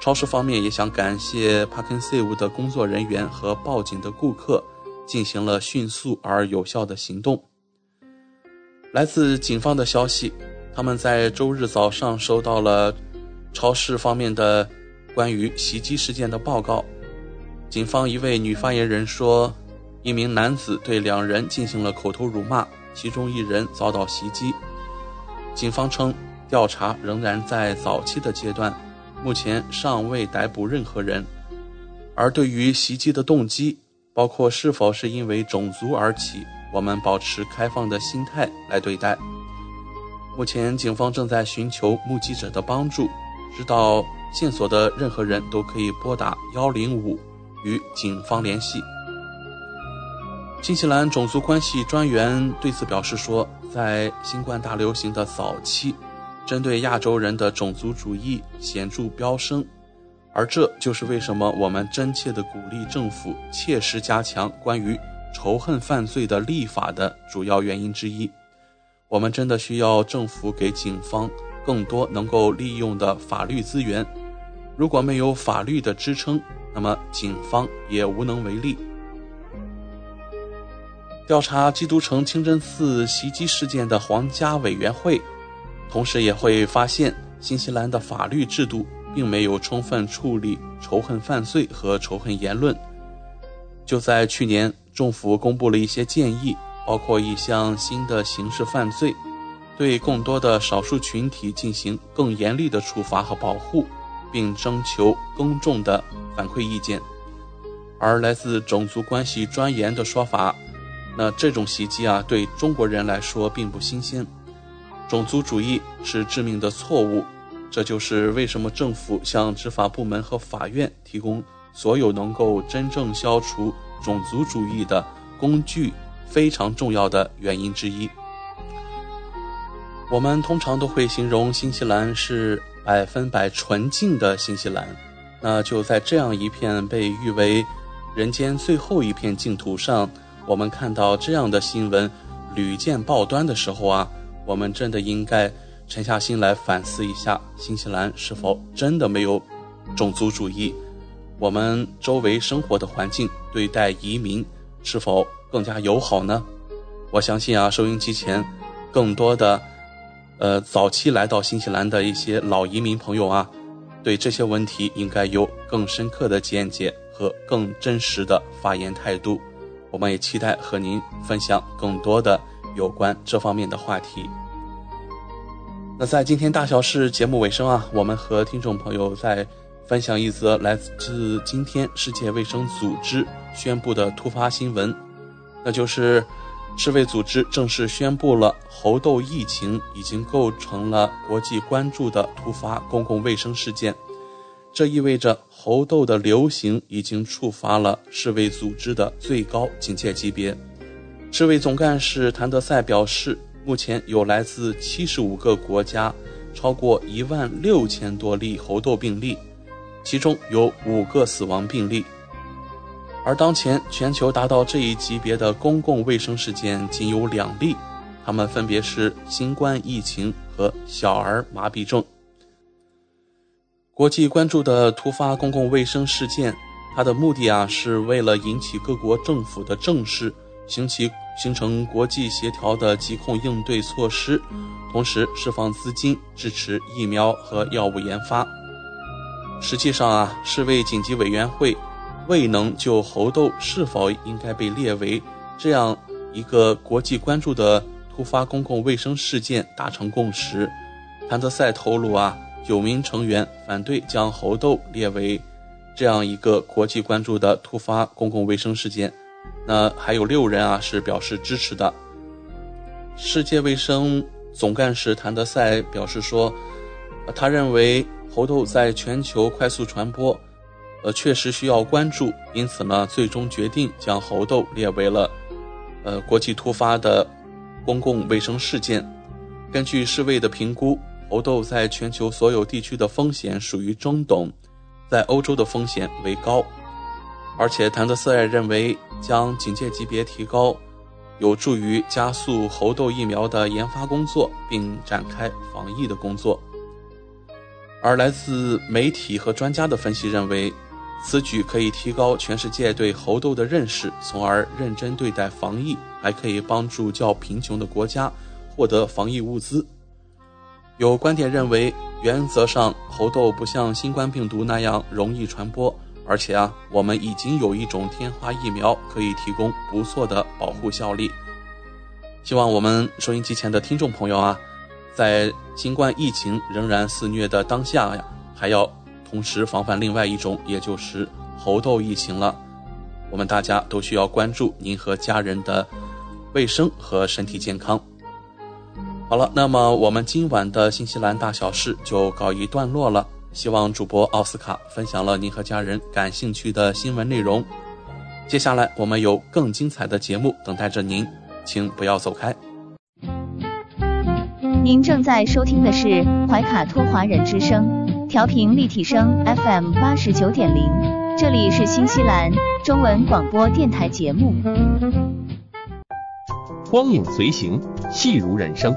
超市方面也想感谢帕肯塞伍的工作人员和报警的顾客，进行了迅速而有效的行动。来自警方的消息，他们在周日早上收到了超市方面的关于袭击事件的报告。警方一位女发言人说，一名男子对两人进行了口头辱骂，其中一人遭到袭击。警方称，调查仍然在早期的阶段。目前尚未逮捕任何人，而对于袭击的动机，包括是否是因为种族而起，我们保持开放的心态来对待。目前警方正在寻求目击者的帮助，知道线索的任何人都可以拨打幺零五与警方联系。新西兰种族关系专员对此表示说，在新冠大流行的早期。针对亚洲人的种族主义显著飙升，而这就是为什么我们真切地鼓励政府切实加强关于仇恨犯罪的立法的主要原因之一。我们真的需要政府给警方更多能够利用的法律资源。如果没有法律的支撑，那么警方也无能为力。调查基督城清真寺袭击事件的皇家委员会。同时也会发现，新西兰的法律制度并没有充分处理仇恨犯罪和仇恨言论。就在去年，政府公布了一些建议，包括一项新的刑事犯罪，对更多的少数群体进行更严厉的处罚和保护，并征求公众的反馈意见。而来自种族关系专员的说法，那这种袭击啊，对中国人来说并不新鲜。种族主义是致命的错误，这就是为什么政府向执法部门和法院提供所有能够真正消除种族主义的工具非常重要的原因之一。我们通常都会形容新西兰是百分百纯净的新西兰，那就在这样一片被誉为人间最后一片净土上，我们看到这样的新闻屡见报端的时候啊。我们真的应该沉下心来反思一下，新西兰是否真的没有种族主义？我们周围生活的环境对待移民是否更加友好呢？我相信啊，收音机前更多的呃早期来到新西兰的一些老移民朋友啊，对这些问题应该有更深刻的见解和更真实的发言态度。我们也期待和您分享更多的。有关这方面的话题。那在今天大小事节目尾声啊，我们和听众朋友再分享一则来自今天世界卫生组织宣布的突发新闻，那就是世卫组织正式宣布了猴痘疫情已经构成了国际关注的突发公共卫生事件，这意味着猴痘的流行已经触发了世卫组织的最高警戒级别。世卫总干事谭德赛表示，目前有来自七十五个国家，超过一万六千多例猴痘病例，其中有五个死亡病例。而当前全球达到这一级别的公共卫生事件仅有两例，他们分别是新冠疫情和小儿麻痹症。国际关注的突发公共卫生事件，它的目的啊，是为了引起各国政府的正视。形其形成国际协调的疾控应对措施，同时释放资金支持疫苗和药物研发。实际上啊，世卫紧急委员会未能就猴痘是否应该被列为这样一个国际关注的突发公共卫生事件达成共识。谭德赛透露啊，九名成员反对将猴痘列为这样一个国际关注的突发公共卫生事件。那还有六人啊是表示支持的。世界卫生总干事谭德赛表示说，他认为猴痘在全球快速传播，呃，确实需要关注，因此呢，最终决定将猴痘列为了呃国际突发的公共卫生事件。根据世卫的评估，猴痘在全球所有地区的风险属于中等，在欧洲的风险为高。而且，谭德赛认为，将警戒级别提高，有助于加速猴痘疫苗的研发工作，并展开防疫的工作。而来自媒体和专家的分析认为，此举可以提高全世界对猴痘的认识，从而认真对待防疫，还可以帮助较贫穷的国家获得防疫物资。有观点认为，原则上，猴痘不像新冠病毒那样容易传播。而且啊，我们已经有一种天花疫苗可以提供不错的保护效力。希望我们收音机前的听众朋友啊，在新冠疫情仍然肆虐的当下呀，还要同时防范另外一种，也就是猴痘疫情了。我们大家都需要关注您和家人的卫生和身体健康。好了，那么我们今晚的新西兰大小事就告一段落了。希望主播奥斯卡分享了您和家人感兴趣的新闻内容。接下来我们有更精彩的节目等待着您，请不要走开。您正在收听的是怀卡托华人之声，调频立体声 FM 八十九点零，这里是新西兰中文广播电台节目。光影随行，戏如人生。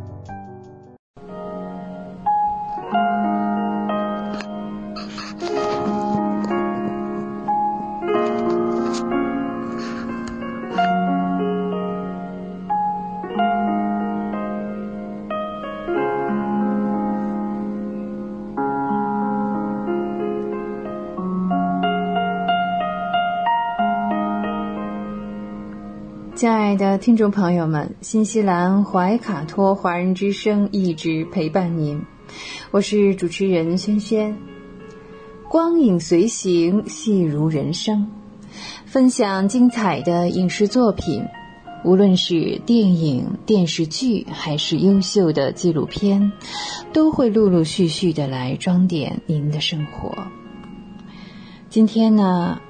听众朋友们，新西兰怀卡托华人之声一直陪伴您，我是主持人轩轩。光影随行，戏如人生，分享精彩的影视作品，无论是电影、电视剧，还是优秀的纪录片，都会陆陆续续的来装点您的生活。今天呢，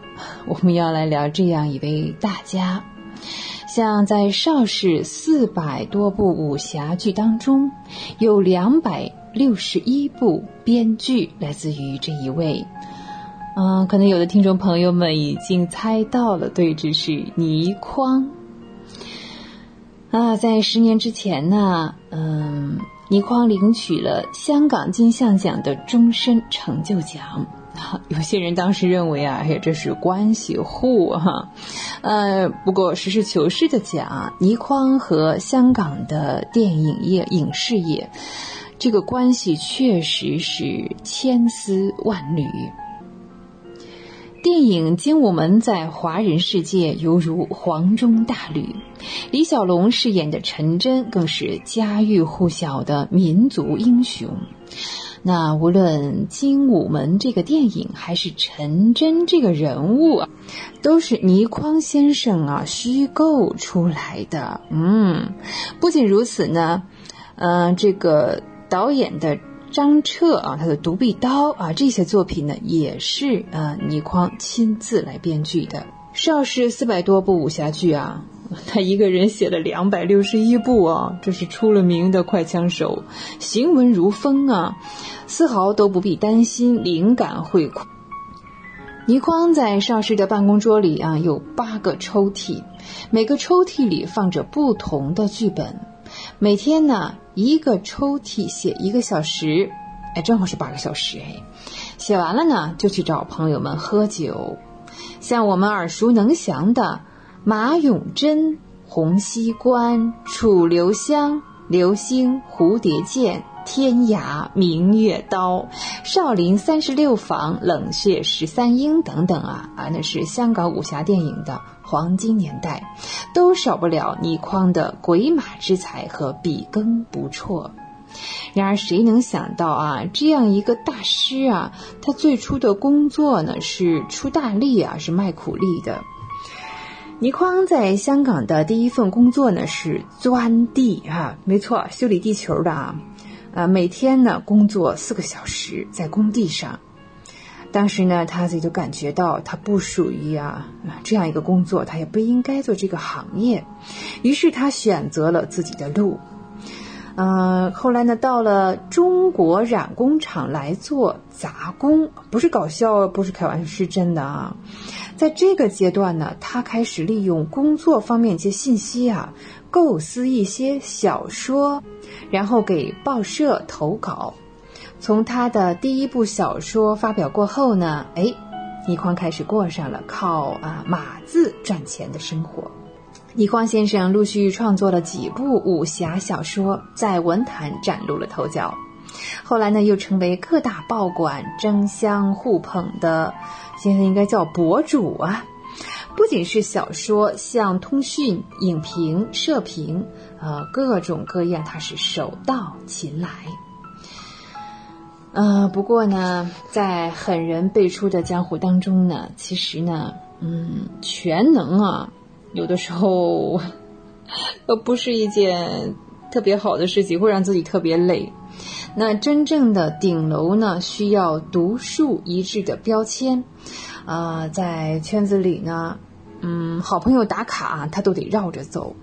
我们要来聊这样一位大家。像在邵氏四百多部武侠剧当中，有两百六十一部编剧来自于这一位。嗯，可能有的听众朋友们已经猜到了，对，这是倪匡。啊，在十年之前呢，嗯，倪匡领取了香港金像奖的终身成就奖。有些人当时认为啊，哎，这是关系户哈，呃，不过实事求是的讲，倪匡和香港的电影业、影视业这个关系确实是千丝万缕。电影《精武门》在华人世界犹如黄钟大吕，李小龙饰演的陈真更是家喻户晓的民族英雄。那无论《精武门》这个电影，还是陈真这个人物啊，都是倪匡先生啊虚构出来的。嗯，不仅如此呢，嗯，这个导演的张彻啊，他的《独臂刀》啊，这些作品呢，也是呃倪匡亲自来编剧的。邵氏四百多部武侠剧啊。他一个人写了两百六十一部啊，这是出了名的快枪手，行文如风啊，丝毫都不必担心灵感会枯。倪匡在邵氏的办公桌里啊，有八个抽屉，每个抽屉里放着不同的剧本，每天呢一个抽屉写一个小时，哎，正好是八个小时哎，写完了呢就去找朋友们喝酒，像我们耳熟能详的。马永贞、洪熙官、楚留香、流星、蝴蝶剑、天涯、明月刀、少林三十六房、冷血十三英等等啊啊，那是香港武侠电影的黄金年代，都少不了倪匡的鬼马之才和笔耕不辍。然而，谁能想到啊，这样一个大师啊，他最初的工作呢是出大力啊，是卖苦力的。倪匡在香港的第一份工作呢是钻地啊，没错，修理地球的啊，呃，每天呢工作四个小时在工地上。当时呢，他自己就感觉到他不属于啊这样一个工作，他也不应该做这个行业，于是他选择了自己的路。嗯，后来呢，到了中国染工厂来做杂工，不是搞笑，不是开玩笑，是真的啊。在这个阶段呢，他开始利用工作方面一些信息啊，构思一些小说，然后给报社投稿。从他的第一部小说发表过后呢，哎，倪匡开始过上了靠啊码字赚钱的生活。倪匡先生陆续创作了几部武侠小说，在文坛崭露了头角。后来呢，又成为各大报馆争相互捧的，现在应该叫博主啊。不仅是小说，像通讯、影评、社评，呃，各种各样，他是手到擒来。呃，不过呢，在狠人辈出的江湖当中呢，其实呢，嗯，全能啊。有的时候，都，不是一件特别好的事情，会让自己特别累。那真正的顶楼呢，需要独树一帜的标签。啊，在圈子里呢，嗯，好朋友打卡，他都得绕着走。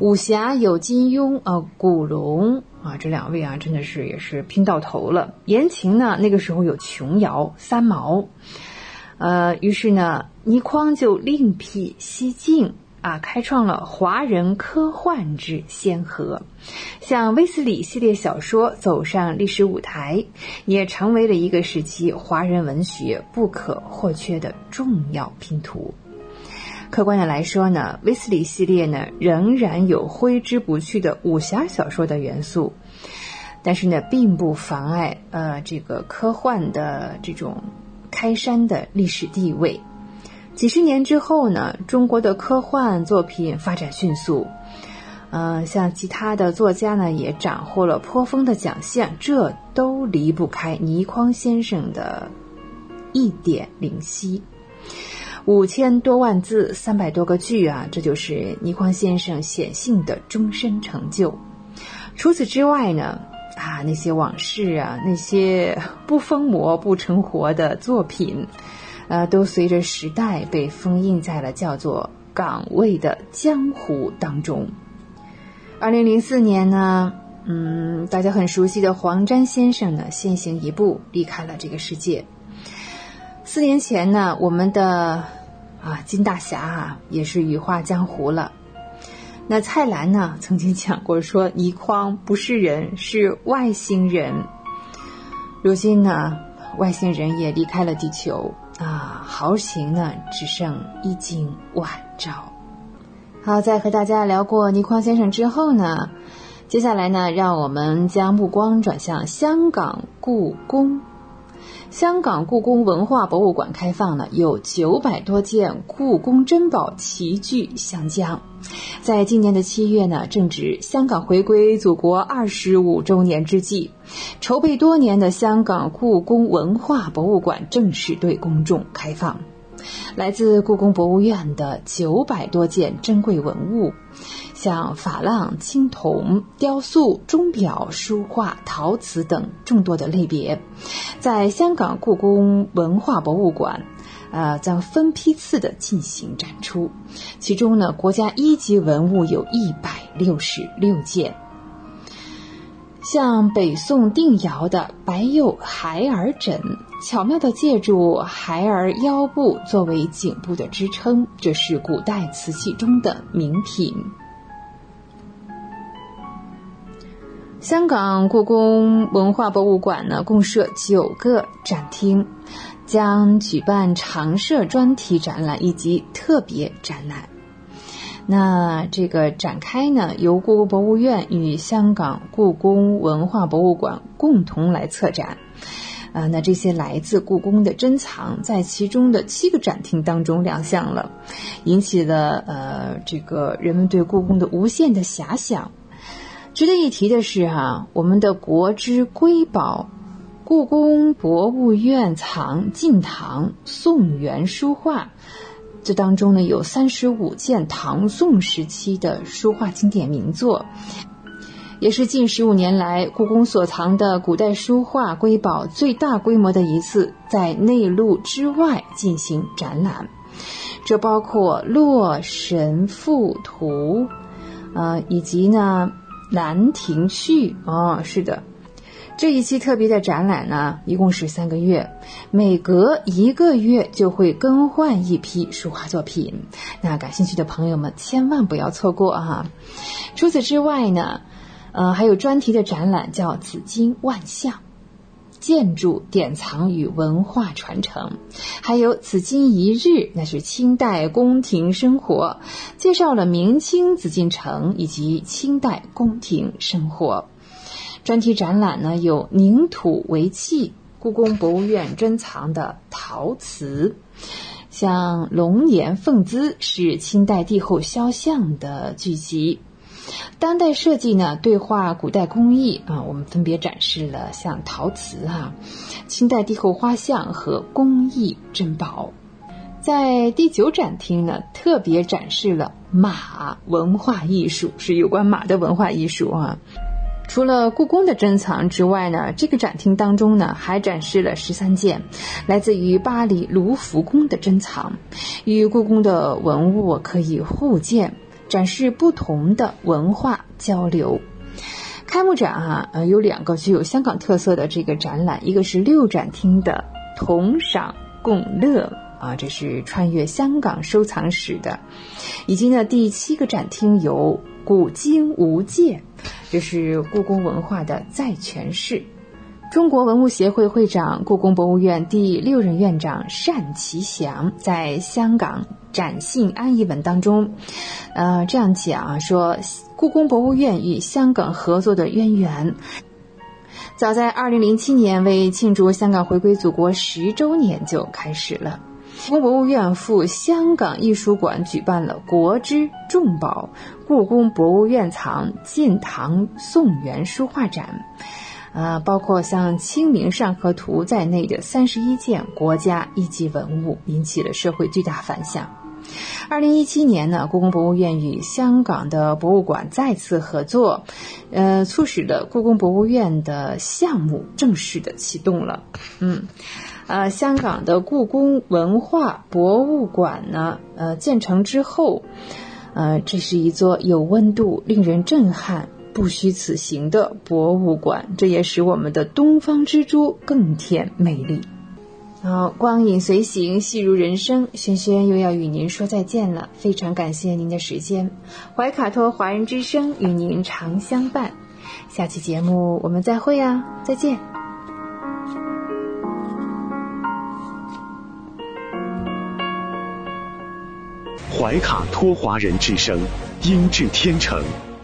武侠有金庸啊，古龙啊，这两位啊，真的是也是拼到头了。言情呢，那个时候有琼瑶、三毛。呃，于是呢，倪匡就另辟蹊径啊，开创了华人科幻之先河，像威斯理系列小说走上历史舞台，也成为了一个时期华人文学不可或缺的重要拼图。客观的来说呢，威斯理系列呢仍然有挥之不去的武侠小说的元素，但是呢，并不妨碍呃这个科幻的这种。开山的历史地位，几十年之后呢，中国的科幻作品发展迅速，嗯，像其他的作家呢也斩获了颇丰的奖项，这都离不开倪匡先生的一点灵犀。五千多万字，三百多个句啊，这就是倪匡先生显性的终身成就。除此之外呢，啊，那些往事啊，那些不疯魔不成活的作品。呃，都随着时代被封印在了叫做“岗位”的江湖当中。二零零四年呢，嗯，大家很熟悉的黄沾先生呢，先行一步离开了这个世界。四年前呢，我们的啊金大侠啊，也是羽化江湖了。那蔡澜呢，曾经讲过说，倪匡不是人，是外星人。如今呢，外星人也离开了地球。啊，豪情呢，只剩一襟晚照。好，在和大家聊过倪匡先生之后呢，接下来呢，让我们将目光转向香港故宫。香港故宫文化博物馆开放了，有九百多件故宫珍宝齐聚香江。在今年的七月呢，正值香港回归祖国二十五周年之际，筹备多年的香港故宫文化博物馆正式对公众开放。来自故宫博物院的九百多件珍贵文物。像珐琅、青铜、雕塑、钟表、书画、陶瓷等众多的类别，在香港故宫文化博物馆，呃，将分批次的进行展出。其中呢，国家一级文物有一百六十六件，像北宋定窑的白釉孩儿枕，巧妙的借助孩儿腰部作为颈部的支撑，这是古代瓷器中的名品。香港故宫文化博物馆呢，共设九个展厅，将举办常设专题展览以及特别展览。那这个展开呢，由故宫博物院与香港故宫文化博物馆共同来策展。啊，那这些来自故宫的珍藏，在其中的七个展厅当中亮相了，引起了呃这个人们对故宫的无限的遐想。值得一提的是，哈，我们的国之瑰宝——故宫博物院藏晋唐、宋元书画，这当中呢有三十五件唐宋时期的书画经典名作，也是近十五年来故宫所藏的古代书画瑰宝最大规模的一次在内陆之外进行展览。这包括《洛神赋图》，呃，以及呢。《兰亭序》哦，是的，这一期特别的展览呢，一共是三个月，每隔一个月就会更换一批书画作品。那感兴趣的朋友们千万不要错过哈。除此之外呢，呃，还有专题的展览叫《紫金万象》。建筑典藏与文化传承，还有紫金一日，那是清代宫廷生活，介绍了明清紫禁城以及清代宫廷生活。专题展览呢有凝土为器，故宫博物院珍藏的陶瓷，像龙颜凤姿是清代帝后肖像的聚集。当代设计呢，对话古代工艺啊，我们分别展示了像陶瓷哈、清代帝后画像和工艺珍宝。在第九展厅呢，特别展示了马文化艺术，是有关马的文化艺术啊。除了故宫的珍藏之外呢，这个展厅当中呢，还展示了十三件来自于巴黎卢浮宫的珍藏，与故宫的文物可以互鉴。展示不同的文化交流。开幕展啊，呃，有两个具有香港特色的这个展览，一个是六展厅的同赏共乐啊，这是穿越香港收藏史的；以及呢，第七个展厅有古今无界，这是故宫文化的再诠释。中国文物协会会长、故宫博物院第六任院长单其祥在香港展信安一文当中，呃，这样讲说，故宫博物院与香港合作的渊源，早在二零零七年为庆祝香港回归祖国十周年就开始了。故宫博物院赴香港艺术馆举办了“国之重宝”故宫博物院藏晋唐宋元书画展，啊，包括像《清明上河图》在内的三十一件国家一级文物，引起了社会巨大反响。二零一七年呢，故宫博物院与香港的博物馆再次合作，呃，促使了故宫博物院的项目正式的启动了。嗯。呃，香港的故宫文化博物馆呢，呃，建成之后，呃，这是一座有温度、令人震撼、不虚此行的博物馆，这也使我们的东方之珠更添美丽。好，光影随行，戏如人生，轩轩又要与您说再见了，非常感谢您的时间，怀卡托华人之声与您常相伴，下期节目我们再会啊，再见。怀卡托华人之声，音质天成，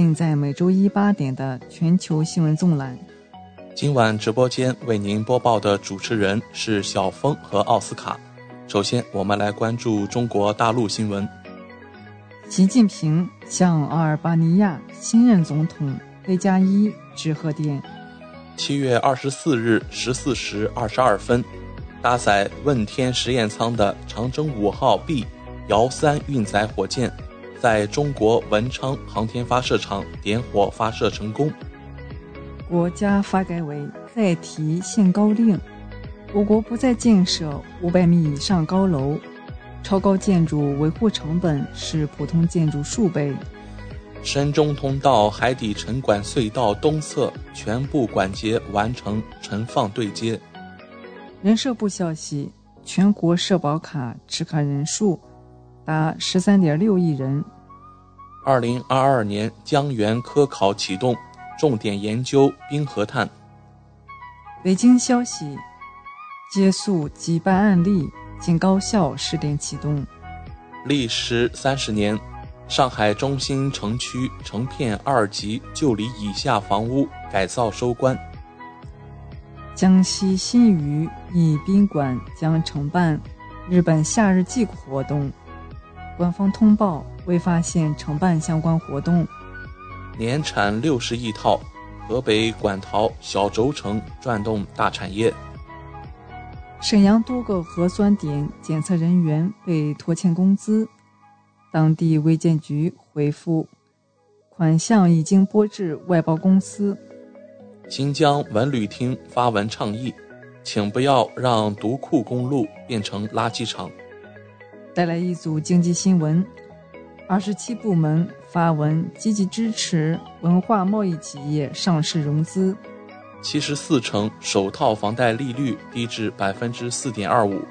尽在每周一八点的全球新闻纵览。今晚直播间为您播报的主持人是小峰和奥斯卡。首先，我们来关注中国大陆新闻。习近平向阿尔巴尼亚新任总统贝加伊致贺电。七月二十四日十四时二十二分，搭载问天实验舱的长征五号 B 遥三运载火箭，在中国文昌航天发射场点火发射成功。国家发改委再提限高令，我国不再建设五百米以上高楼，超高建筑维护成本是普通建筑数倍。深中通道海底沉管隧道东侧全部管节完成沉放对接。人社部消息，全国社保卡持卡人数达十三点六亿人。二零二二年江源科考启动，重点研究冰河碳。北京消息，接诉羁办案例，进高校试点启动。历时三十年。上海中心城区成片二级旧里以下房屋改造收官。江西新余一宾馆将承办日本夏日祭活动，官方通报未发现承办相关活动。年产六十亿套，河北馆陶小轴承转动大产业。沈阳多个核酸点检测人员被拖欠工资。当地卫健局回复，款项已经拨至外包公司。新疆文旅厅发文倡议，请不要让独库公路变成垃圾场。带来一组经济新闻：二十七部门发文积极支持文化贸易企业上市融资。七十四城首套房贷利率低至百分之四点二五，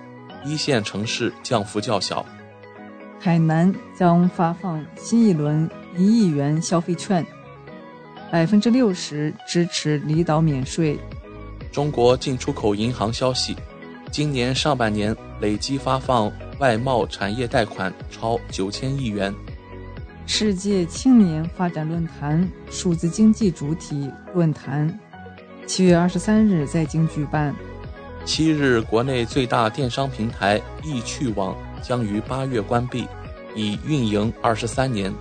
一线城市降幅较小。海南将发放新一轮一亿元消费券，百分之六十支持离岛免税。中国进出口银行消息，今年上半年累计发放外贸产业贷款超九千亿元。世界青年发展论坛数字经济主体论坛，七月二十三日在京举办。七日，国内最大电商平台易趣网。将于八月关闭，已运营二十三年。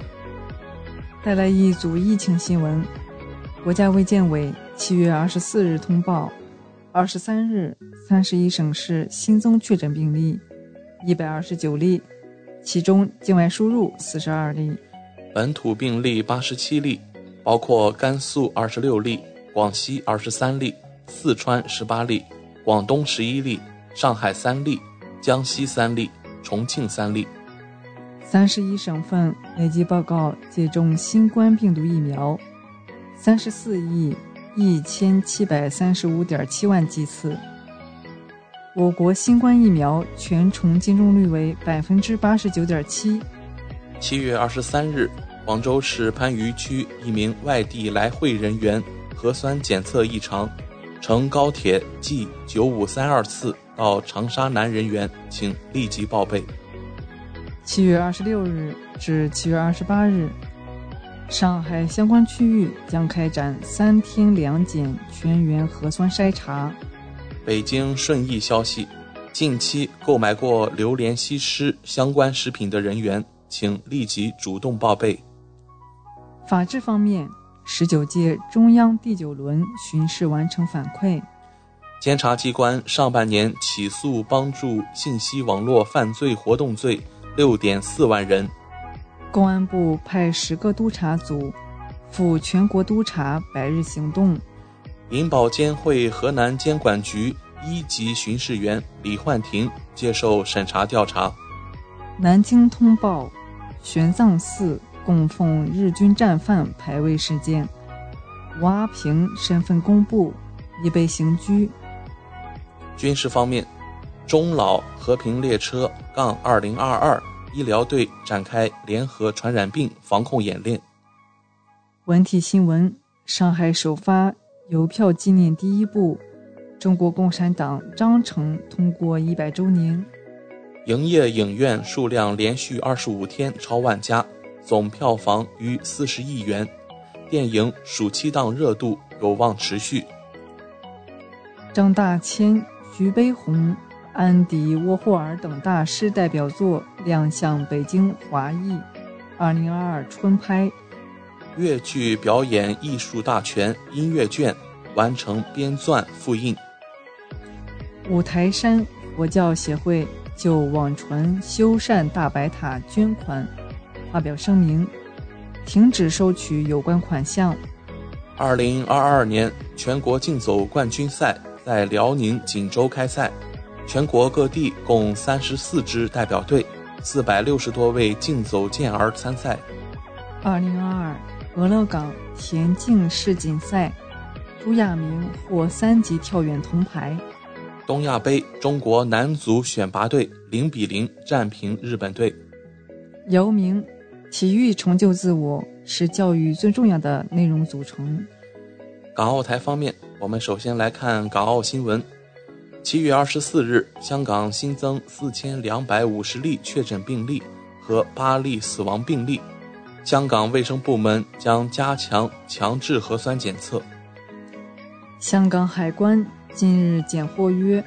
带来一组疫情新闻：国家卫健委七月二十四日通报，二十三日，三十一省市新增确诊病例一百二十九例，其中境外输入四十二例，本土病例八十七例，包括甘肃二十六例、广西二十三例、四川十八例、广东十一例、上海三例、江西三例、重庆三例。三十一省份累计报告接种新冠病毒疫苗三十四亿。一千七百三十五点七万剂次。我国新冠疫苗全程接种率为百分之八十九点七。七月二十三日，广州市番禺区一名外地来穗人员核酸检测异常，乘高铁 G 九五三二次到长沙南人员，请立即报备。七月二十六日至七月二十八日。上海相关区域将开展三天两检全员核酸筛查。北京顺义消息：近期购买过榴莲西施相关食品的人员，请立即主动报备。法治方面，十九届中央第九轮巡视完成反馈。监察机关上半年起诉帮助信息网络犯罪活动罪六点四万人。公安部派十个督察组赴全国督查百日行动。银保监会河南监管局一级巡视员李焕廷接受审查调查。南京通报玄奘寺供奉日军战犯排位事件，吴阿平身份公布，已被刑拘。军事方面，中老和平列车杠二零二二。医疗队展开联合传染病防控演练。文体新闻：上海首发邮票纪念第一部，中国共产党章程通过一百周年。营业影院数量连续二十五天超万家，总票房逾四十亿元，电影暑期档热度有望持续。张大千、徐悲鸿。安迪沃霍尔等大师代表作亮相北京华艺二零二二春拍。越剧表演艺术大全音乐卷完成编纂复印。五台山佛教协会就网传修缮大白塔捐款发表声明，停止收取有关款项。二零二二年全国竞走冠军赛在辽宁锦州开赛。全国各地共三十四支代表队，四百六十多位竞走健儿参赛。二零二二俄勒冈田径世锦赛，朱亚明获三级跳远铜牌。东亚杯中国男足选拔队零比零战平日本队。姚明，体育成就自我是教育最重要的内容组成。港澳台方面，我们首先来看港澳新闻。七月二十四日，香港新增四千两百五十例确诊病例和八例死亡病例。香港卫生部门将加强强制核酸检测。香港海关近日检获约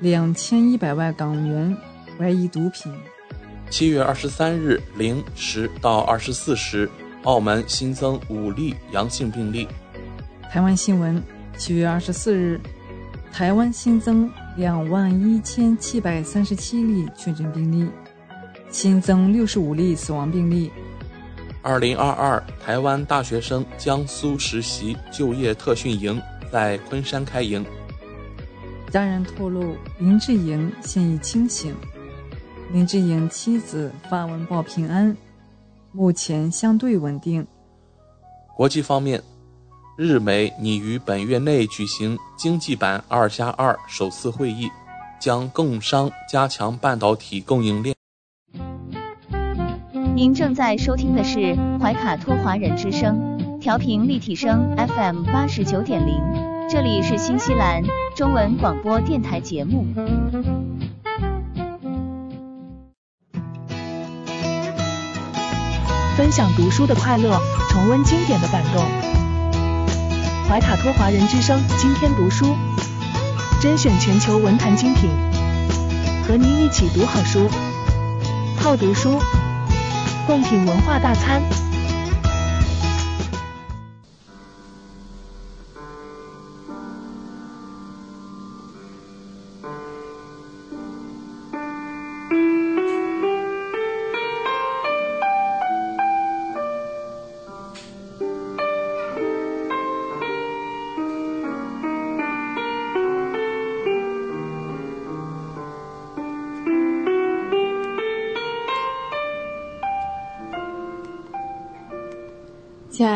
两千一百万港元怀疑毒品。七月二十三日零时到二十四时，澳门新增五例阳性病例。台湾新闻：七月二十四日。台湾新增两万一千七百三十七例确诊病例，新增六十五例死亡病例。二零二二台湾大学生江苏实习就业特训营在昆山开营。家人透露，林志颖现已清醒。林志颖妻子发文报平安，目前相对稳定。国际方面。日美拟于本月内举行经济版“二加二”首次会议，将共商加强半导体供应链。您正在收听的是怀卡托华人之声，调频立体声 FM 八十九点零，这里是新西兰中文广播电台节目。分享读书的快乐，重温经典的感动。怀塔托华人之声，今天读书，甄选全球文坛精品，和您一起读好书，好读书，共品文化大餐。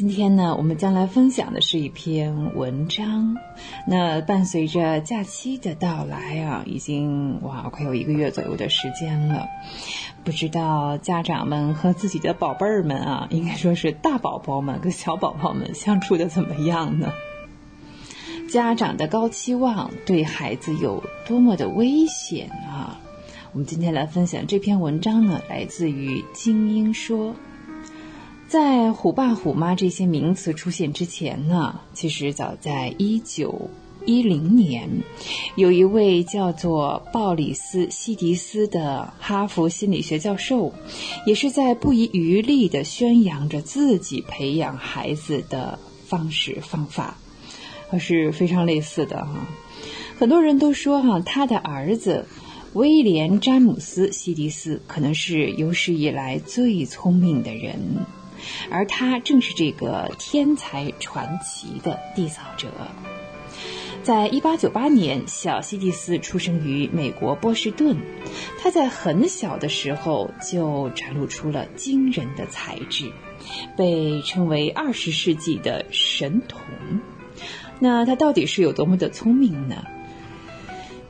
今天呢，我们将来分享的是一篇文章。那伴随着假期的到来啊，已经哇，快有一个月左右的时间了。不知道家长们和自己的宝贝儿们啊，应该说是大宝宝们跟小宝宝们相处的怎么样呢？家长的高期望对孩子有多么的危险啊？我们今天来分享这篇文章呢，来自于精英说。在“虎爸”“虎妈”这些名词出现之前呢，其实早在一九一零年，有一位叫做鲍里斯·西迪斯的哈佛心理学教授，也是在不遗余力地宣扬着自己培养孩子的方式方法，还是非常类似的哈。很多人都说哈，他的儿子威廉·詹姆斯·西迪斯可能是有史以来最聪明的人。而他正是这个天才传奇的缔造者。在一八九八年，小西蒂斯出生于美国波士顿。他在很小的时候就展露出了惊人的才智，被称为二十世纪的神童。那他到底是有多么的聪明呢？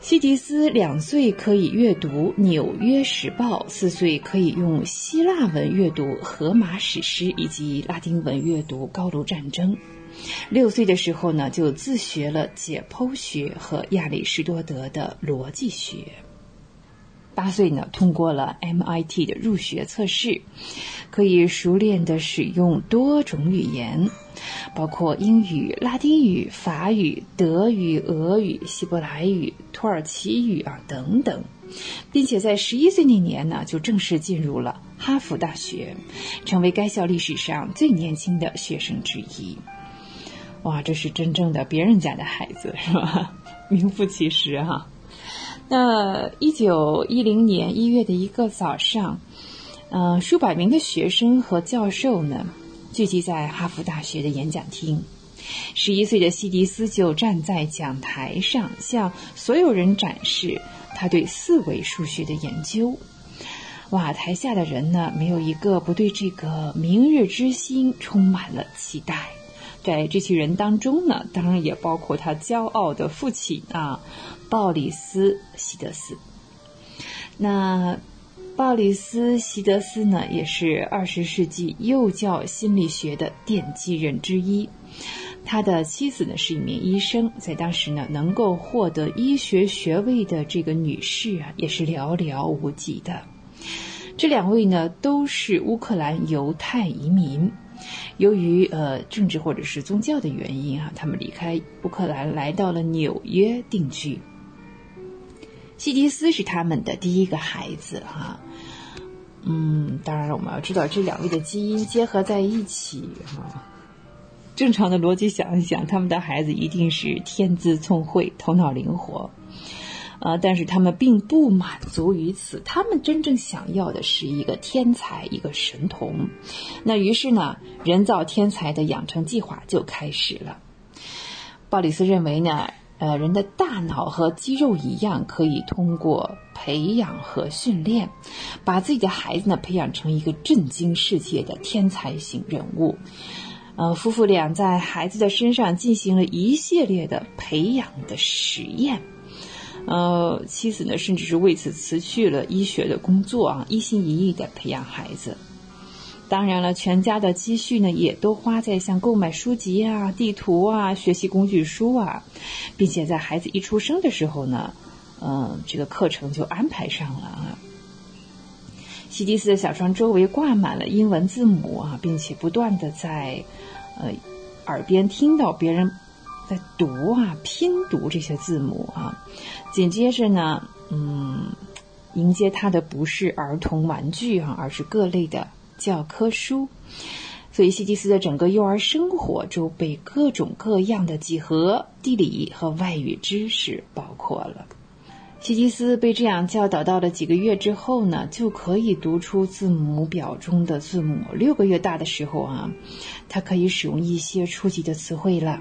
西迪斯两岁可以阅读《纽约时报》，四岁可以用希腊文阅读《荷马史诗》，以及拉丁文阅读《高卢战争》。六岁的时候呢，就自学了解剖学和亚里士多德的逻辑学。八岁呢，通过了 MIT 的入学测试，可以熟练的使用多种语言，包括英语、拉丁语、法语、德语、俄语、希伯来语、土耳其语啊等等，并且在十一岁那年呢，就正式进入了哈佛大学，成为该校历史上最年轻的学生之一。哇，这是真正的别人家的孩子是吧？名副其实哈。那一九一零年一月的一个早上，呃，数百名的学生和教授呢，聚集在哈佛大学的演讲厅。十一岁的西迪斯就站在讲台上，向所有人展示他对四维数学的研究。哇，台下的人呢，没有一个不对这个明日之星充满了期待。在这群人当中呢，当然也包括他骄傲的父亲啊。鲍里斯·希德斯，那鲍里斯·希德斯呢，也是二十世纪幼教心理学的奠基人之一。他的妻子呢是一名医生，在当时呢，能够获得医学学位的这个女士啊，也是寥寥无几的。这两位呢，都是乌克兰犹太移民，由于呃政治或者是宗教的原因啊，他们离开乌克兰，来到了纽约定居。西迪斯是他们的第一个孩子哈，嗯，当然，我们要知道这两位的基因结合在一起哈，正常的逻辑想一想，他们的孩子一定是天资聪慧、头脑灵活，呃，但是他们并不满足于此，他们真正想要的是一个天才，一个神童。那于是呢，人造天才的养成计划就开始了。鲍里斯认为呢。呃，人的大脑和肌肉一样，可以通过培养和训练，把自己的孩子呢培养成一个震惊世界的天才型人物。呃，夫妇俩在孩子的身上进行了一系列的培养的实验。呃，妻子呢，甚至是为此辞去了医学的工作啊，一心一意的培养孩子。当然了，全家的积蓄呢，也都花在像购买书籍啊、地图啊、学习工具书啊，并且在孩子一出生的时候呢，嗯，这个课程就安排上了啊。西迪斯的小床周围挂满了英文字母啊，并且不断的在呃耳边听到别人在读啊、拼读这些字母啊。紧接着呢，嗯，迎接他的不是儿童玩具啊，而是各类的。教科书，所以西吉斯的整个幼儿生活就被各种各样的几何、地理和外语知识包括了。西吉斯被这样教导到了几个月之后呢，就可以读出字母表中的字母。六个月大的时候啊，他可以使用一些初级的词汇了。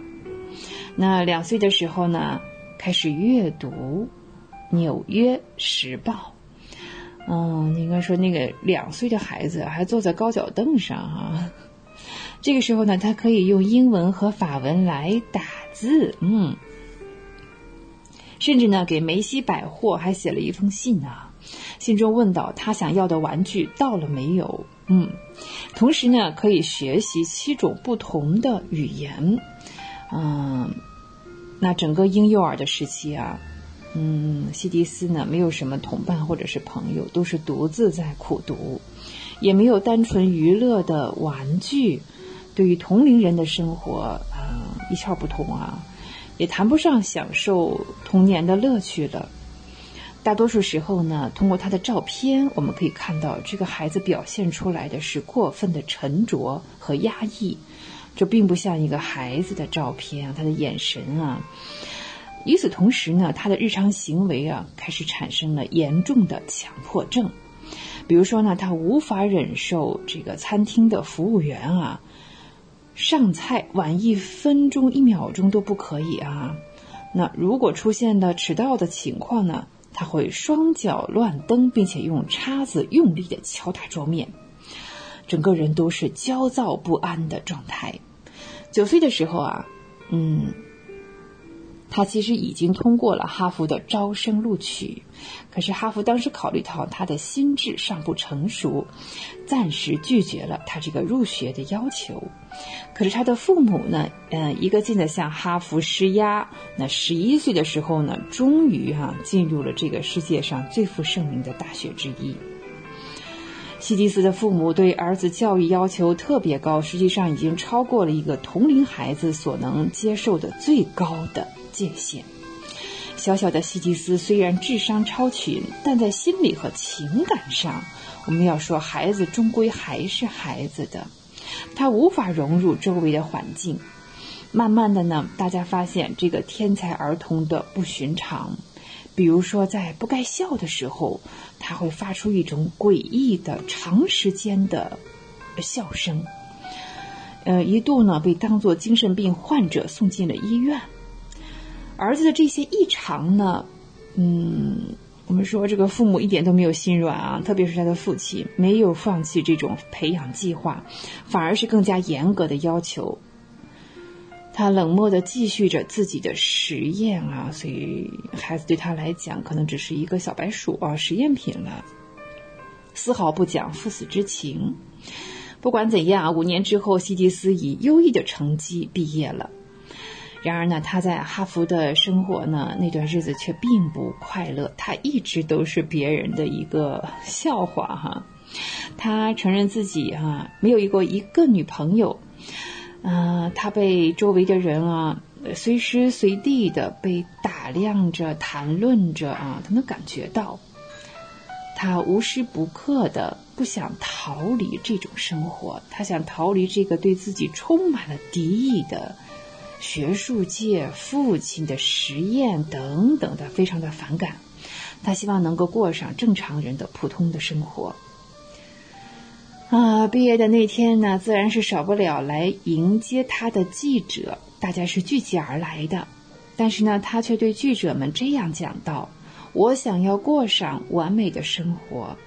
那两岁的时候呢，开始阅读《纽约时报》。嗯，应该说那个两岁的孩子还坐在高脚凳上啊。这个时候呢，他可以用英文和法文来打字。嗯。甚至呢，给梅西百货还写了一封信啊，信中问到他想要的玩具到了没有？嗯，同时呢，可以学习七种不同的语言。嗯，那整个婴幼儿的时期啊，嗯，西迪斯呢，没有什么同伴或者是朋友，都是独自在苦读，也没有单纯娱乐的玩具，对于同龄人的生活啊，一窍不通啊。也谈不上享受童年的乐趣了。大多数时候呢，通过他的照片，我们可以看到这个孩子表现出来的是过分的沉着和压抑，这并不像一个孩子的照片啊，他的眼神啊。与此同时呢，他的日常行为啊，开始产生了严重的强迫症。比如说呢，他无法忍受这个餐厅的服务员啊。上菜晚一分钟一秒钟都不可以啊！那如果出现的迟到的情况呢？他会双脚乱蹬，并且用叉子用力的敲打桌面，整个人都是焦躁不安的状态。九岁的时候啊，嗯。他其实已经通过了哈佛的招生录取，可是哈佛当时考虑到他的心智尚不成熟，暂时拒绝了他这个入学的要求。可是他的父母呢，嗯，一个劲的向哈佛施压。那十一岁的时候呢，终于哈进入了这个世界上最负盛名的大学之一。希迪斯的父母对儿子教育要求特别高，实际上已经超过了一个同龄孩子所能接受的最高的。界限。小小的西迪斯虽然智商超群，但在心理和情感上，我们要说孩子终归还是孩子的，他无法融入周围的环境。慢慢的呢，大家发现这个天才儿童的不寻常，比如说在不该笑的时候，他会发出一种诡异的长时间的笑声。呃，一度呢被当作精神病患者送进了医院。儿子的这些异常呢，嗯，我们说这个父母一点都没有心软啊，特别是他的父亲没有放弃这种培养计划，反而是更加严格的要求。他冷漠的继续着自己的实验啊，所以孩子对他来讲可能只是一个小白鼠啊，实验品了，丝毫不讲父死之情。不管怎样啊，五年之后，西迪斯以优异的成绩毕业了。然而呢，他在哈佛的生活呢，那段日子却并不快乐。他一直都是别人的一个笑话哈。他承认自己哈没有一个一个女朋友，嗯，他被周围的人啊随时随地的被打量着、谈论着啊，他能感觉到。他无时不刻的不想逃离这种生活，他想逃离这个对自己充满了敌意的。学术界、父亲的实验等等的，非常的反感。他希望能够过上正常人的普通的生活。啊，毕业的那天呢，自然是少不了来迎接他的记者，大家是聚集而来的。但是呢，他却对记者们这样讲道：“我想要过上完美的生活。”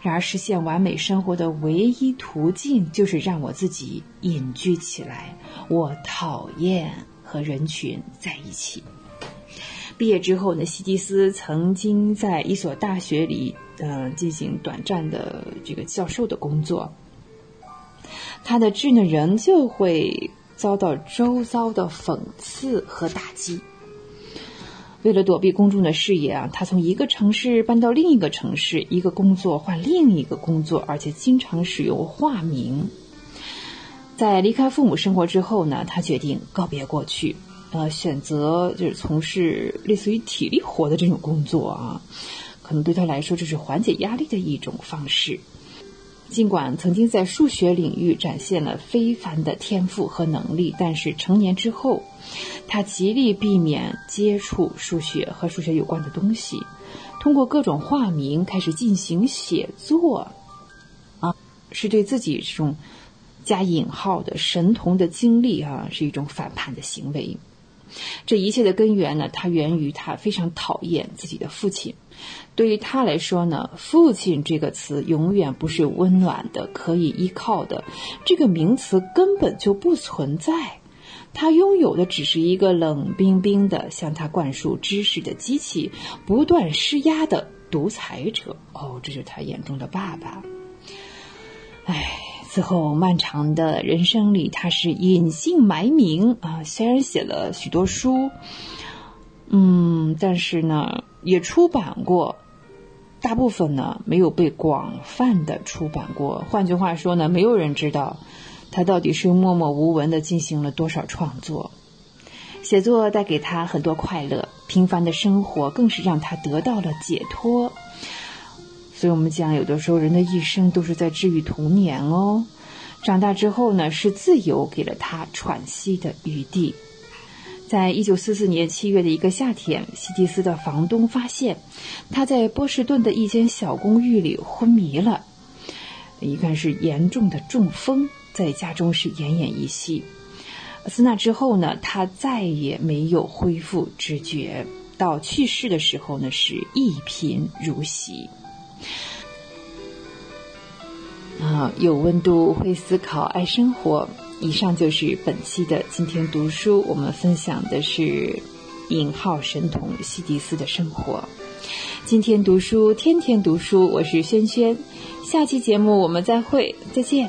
然而，实现完美生活的唯一途径就是让我自己隐居起来。我讨厌和人群在一起。毕业之后呢，希迪斯曾经在一所大学里，呃，进行短暂的这个教授的工作。他的智呢，仍旧会遭到周遭的讽刺和打击。为了躲避公众的视野啊，他从一个城市搬到另一个城市，一个工作换另一个工作，而且经常使用化名。在离开父母生活之后呢，他决定告别过去，呃，选择就是从事类似于体力活的这种工作啊，可能对他来说这是缓解压力的一种方式。尽管曾经在数学领域展现了非凡的天赋和能力，但是成年之后，他极力避免接触数学和数学有关的东西，通过各种化名开始进行写作，啊，是对自己这种加引号的神童的经历啊，是一种反叛的行为。这一切的根源呢，它源于他非常讨厌自己的父亲。对于他来说呢，“父亲”这个词永远不是温暖的、可以依靠的，这个名词根本就不存在。他拥有的只是一个冷冰冰的、向他灌输知识的机器，不断施压的独裁者。哦，这是他眼中的爸爸。唉，此后漫长的人生里，他是隐姓埋名啊，虽然写了许多书，嗯，但是呢。也出版过，大部分呢没有被广泛的出版过。换句话说呢，没有人知道他到底是默默无闻的进行了多少创作。写作带给他很多快乐，平凡的生活更是让他得到了解脱。所以我们讲，有的时候人的一生都是在治愈童年哦。长大之后呢，是自由给了他喘息的余地。在一九四四年七月的一个夏天，希蒂斯的房东发现他在波士顿的一间小公寓里昏迷了，一看是严重的中风，在家中是奄奄一息。自那之后呢，他再也没有恢复知觉，到去世的时候呢，是一贫如洗。啊，有温度，会思考，爱生活。以上就是本期的今天读书，我们分享的是引号神童西迪斯的生活。今天读书，天天读书，我是轩轩。下期节目我们再会，再见。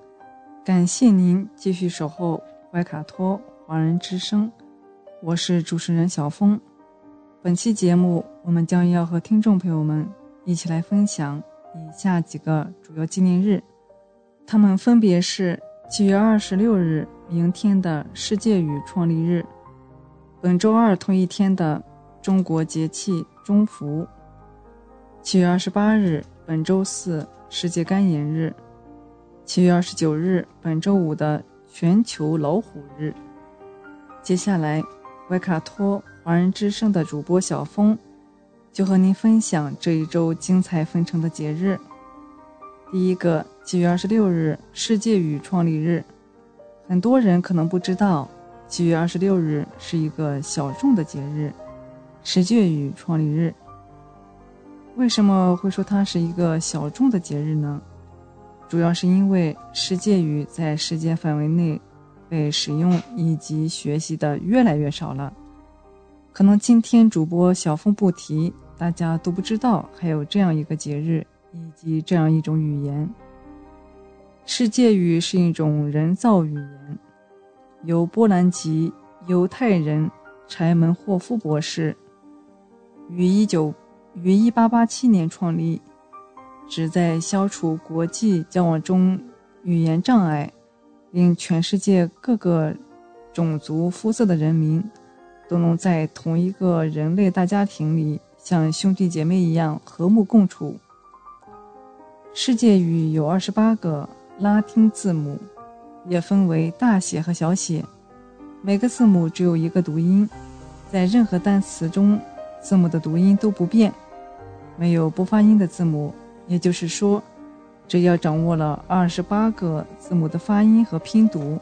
感谢您继续守候怀卡托华人之声，我是主持人小峰。本期节目，我们将要和听众朋友们一起来分享。以下几个主要纪念日，他们分别是七月二十六日，明天的世界语创立日；本周二同一天的中国节气中伏；七月二十八日，本周四世界干眼日；七月二十九日，本周五的全球老虎日。接下来，维卡托华人之声的主播小峰。就和您分享这一周精彩纷呈的节日。第一个，七月二十六日，世界语创立日。很多人可能不知道，七月二十六日是一个小众的节日——世界语创立日。为什么会说它是一个小众的节日呢？主要是因为世界语在世界范围内被使用以及学习的越来越少了。可能今天主播小峰不提，大家都不知道还有这样一个节日以及这样一种语言。世界语是一种人造语言，由波兰籍犹太人柴门霍夫博士于一九于一八八七年创立，旨在消除国际交往中语言障碍，令全世界各个种族肤色的人民。都能在同一个人类大家庭里，像兄弟姐妹一样和睦共处。世界语有二十八个拉丁字母，也分为大写和小写，每个字母只有一个读音，在任何单词中，字母的读音都不变，没有不发音的字母。也就是说，只要掌握了二十八个字母的发音和拼读，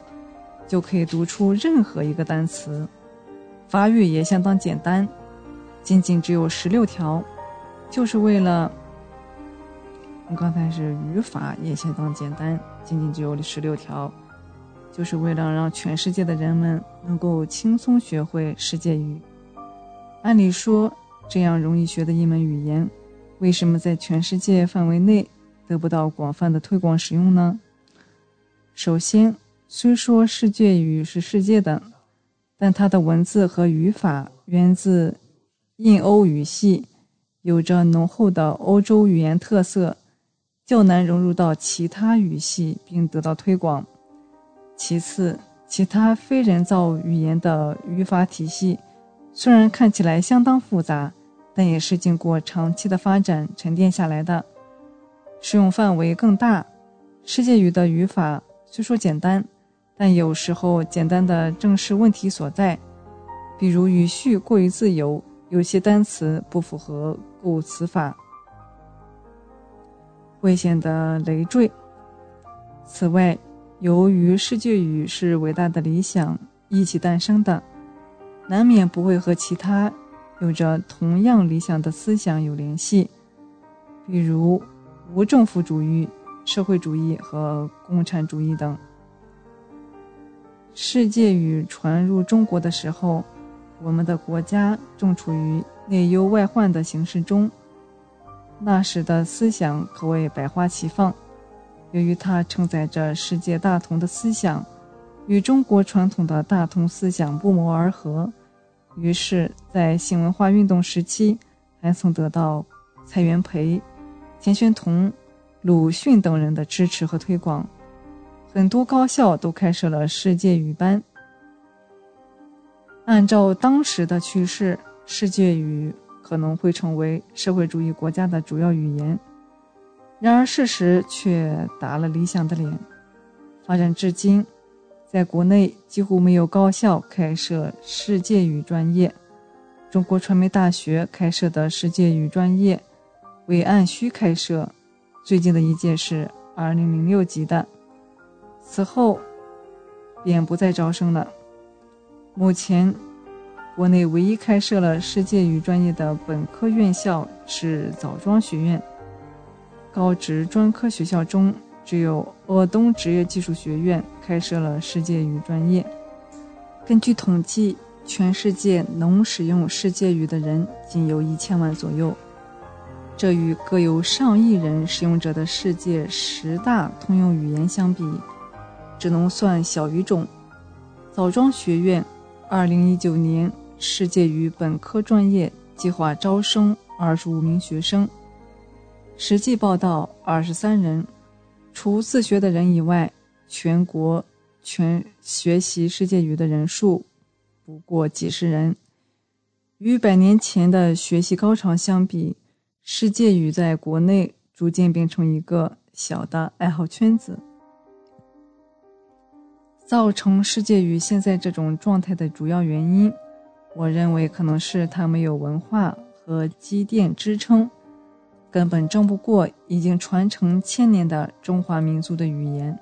就可以读出任何一个单词。发育也相当简单，仅仅只有十六条，就是为了。我刚才是语法也相当简单，仅仅只有十六条，就是为了让全世界的人们能够轻松学会世界语。按理说，这样容易学的一门语言，为什么在全世界范围内得不到广泛的推广使用呢？首先，虽说世界语是世界的，但它的文字和语法源自印欧语系，有着浓厚的欧洲语言特色，较难融入到其他语系并得到推广。其次，其他非人造语言的语法体系虽然看起来相当复杂，但也是经过长期的发展沉淀下来的，适用范围更大。世界语的语法虽说简单，但有时候简单的正是问题所在，比如语序过于自由，有些单词不符合构词法，会显得累赘。此外，由于世界语是伟大的理想一起诞生的，难免不会和其他有着同样理想的思想有联系，比如无政府主义、社会主义和共产主义等。世界语传入中国的时候，我们的国家正处于内忧外患的形势中，那时的思想可谓百花齐放。由于它承载着世界大同的思想，与中国传统的大同思想不谋而合，于是，在新文化运动时期，还曾得到蔡元培、钱玄同、鲁迅等人的支持和推广。很多高校都开设了世界语班。按照当时的趋势，世界语可能会成为社会主义国家的主要语言。然而，事实却打了理想的脸。发展至今，在国内几乎没有高校开设世界语专业。中国传媒大学开设的世界语专业为按需开设，最近的一届是2006级的，此后便不再招生了。目前，国内唯一开设了世界语专业的本科院校是枣庄学院。高职专科学校中，只有鄂东职业技术学院开设了世界语专业。根据统计，全世界能使用世界语的人仅有一千万左右，这与各有上亿人使用者的世界十大通用语言相比，只能算小语种。枣庄学院2019年世界语本科专业计划招生25名学生。实际报到二十三人，除自学的人以外，全国全学习世界语的人数不过几十人。与百年前的学习高潮相比，世界语在国内逐渐变成一个小的爱好圈子。造成世界语现在这种状态的主要原因，我认为可能是它没有文化和积淀支撑。根本争不过已经传承千年的中华民族的语言。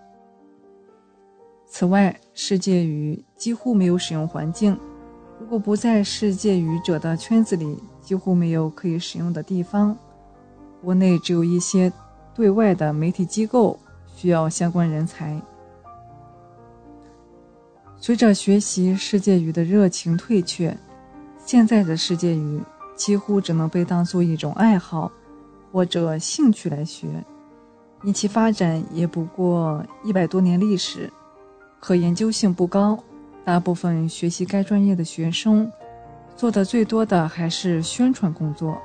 此外，世界语几乎没有使用环境，如果不在世界语者的圈子里，几乎没有可以使用的地方。国内只有一些对外的媒体机构需要相关人才。随着学习世界语的热情退却，现在的世界语几乎只能被当做一种爱好。或者兴趣来学，因其发展也不过一百多年历史，可研究性不高。大部分学习该专业的学生，做的最多的还是宣传工作。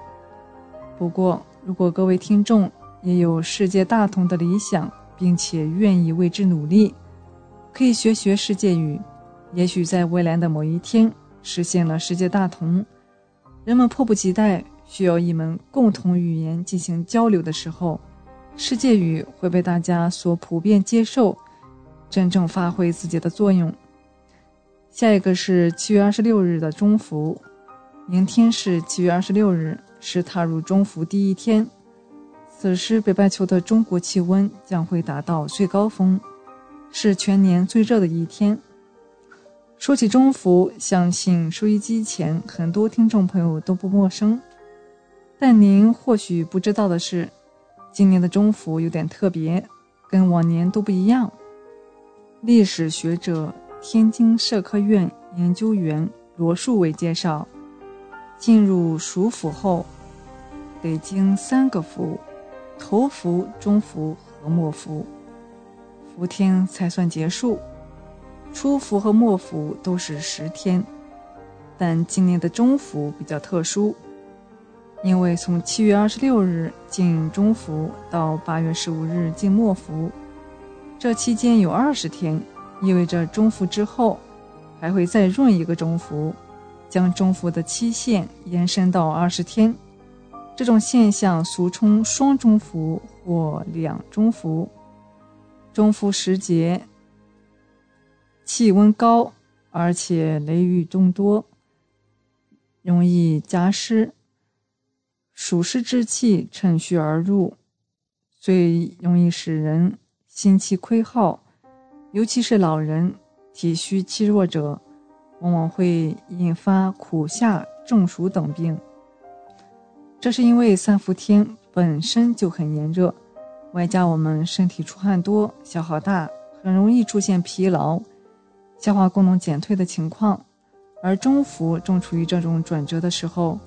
不过，如果各位听众也有世界大同的理想，并且愿意为之努力，可以学学世界语。也许在未来的某一天，实现了世界大同，人们迫不及待。需要一门共同语言进行交流的时候，世界语会被大家所普遍接受，真正发挥自己的作用。下一个是七月二十六日的中伏，明天是七月二十六日，是踏入中伏第一天。此时北半球的中国气温将会达到最高峰，是全年最热的一天。说起中伏，相信收音机前很多听众朋友都不陌生。但您或许不知道的是，今年的中伏有点特别，跟往年都不一样。历史学者、天津社科院研究员罗树伟介绍，进入暑伏后，得经三个伏：头伏、中伏和末伏。伏天才算结束。初伏和末伏都是十天，但今年的中伏比较特殊，因为从七月二十六日进中伏到八月十五日进末伏，这期间有二十天，意味着中伏之后还会再闰一个中伏，将中伏的期限延伸到二十天。这种现象俗称双中伏或两中伏。中伏时节。气温高，而且雷雨众多，容易加湿，暑湿之气趁虚而入，最容易使人心气亏耗，尤其是老人、体虚气弱者，往往会引发苦夏、中暑等病。这是因为三伏天本身就很炎热，外加我们身体出汗多、消耗大，很容易出现疲劳。消化功能减退的情况，而中伏正处于这种转折的时候，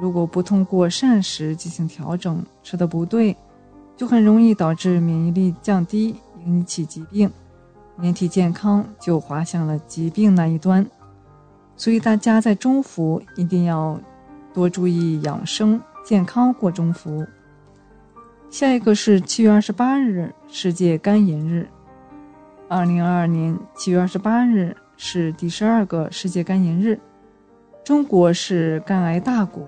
如果不通过膳食进行调整，吃的不对，就很容易导致免疫力降低，引起疾病，人体健康就滑向了疾病那一端。所以大家在中伏一定要多注意养生健康过中伏。下一个是七月二十八日，世界肝炎日。二零二二年七月二十八日是第十二个世界肝炎日。中国是肝癌大国，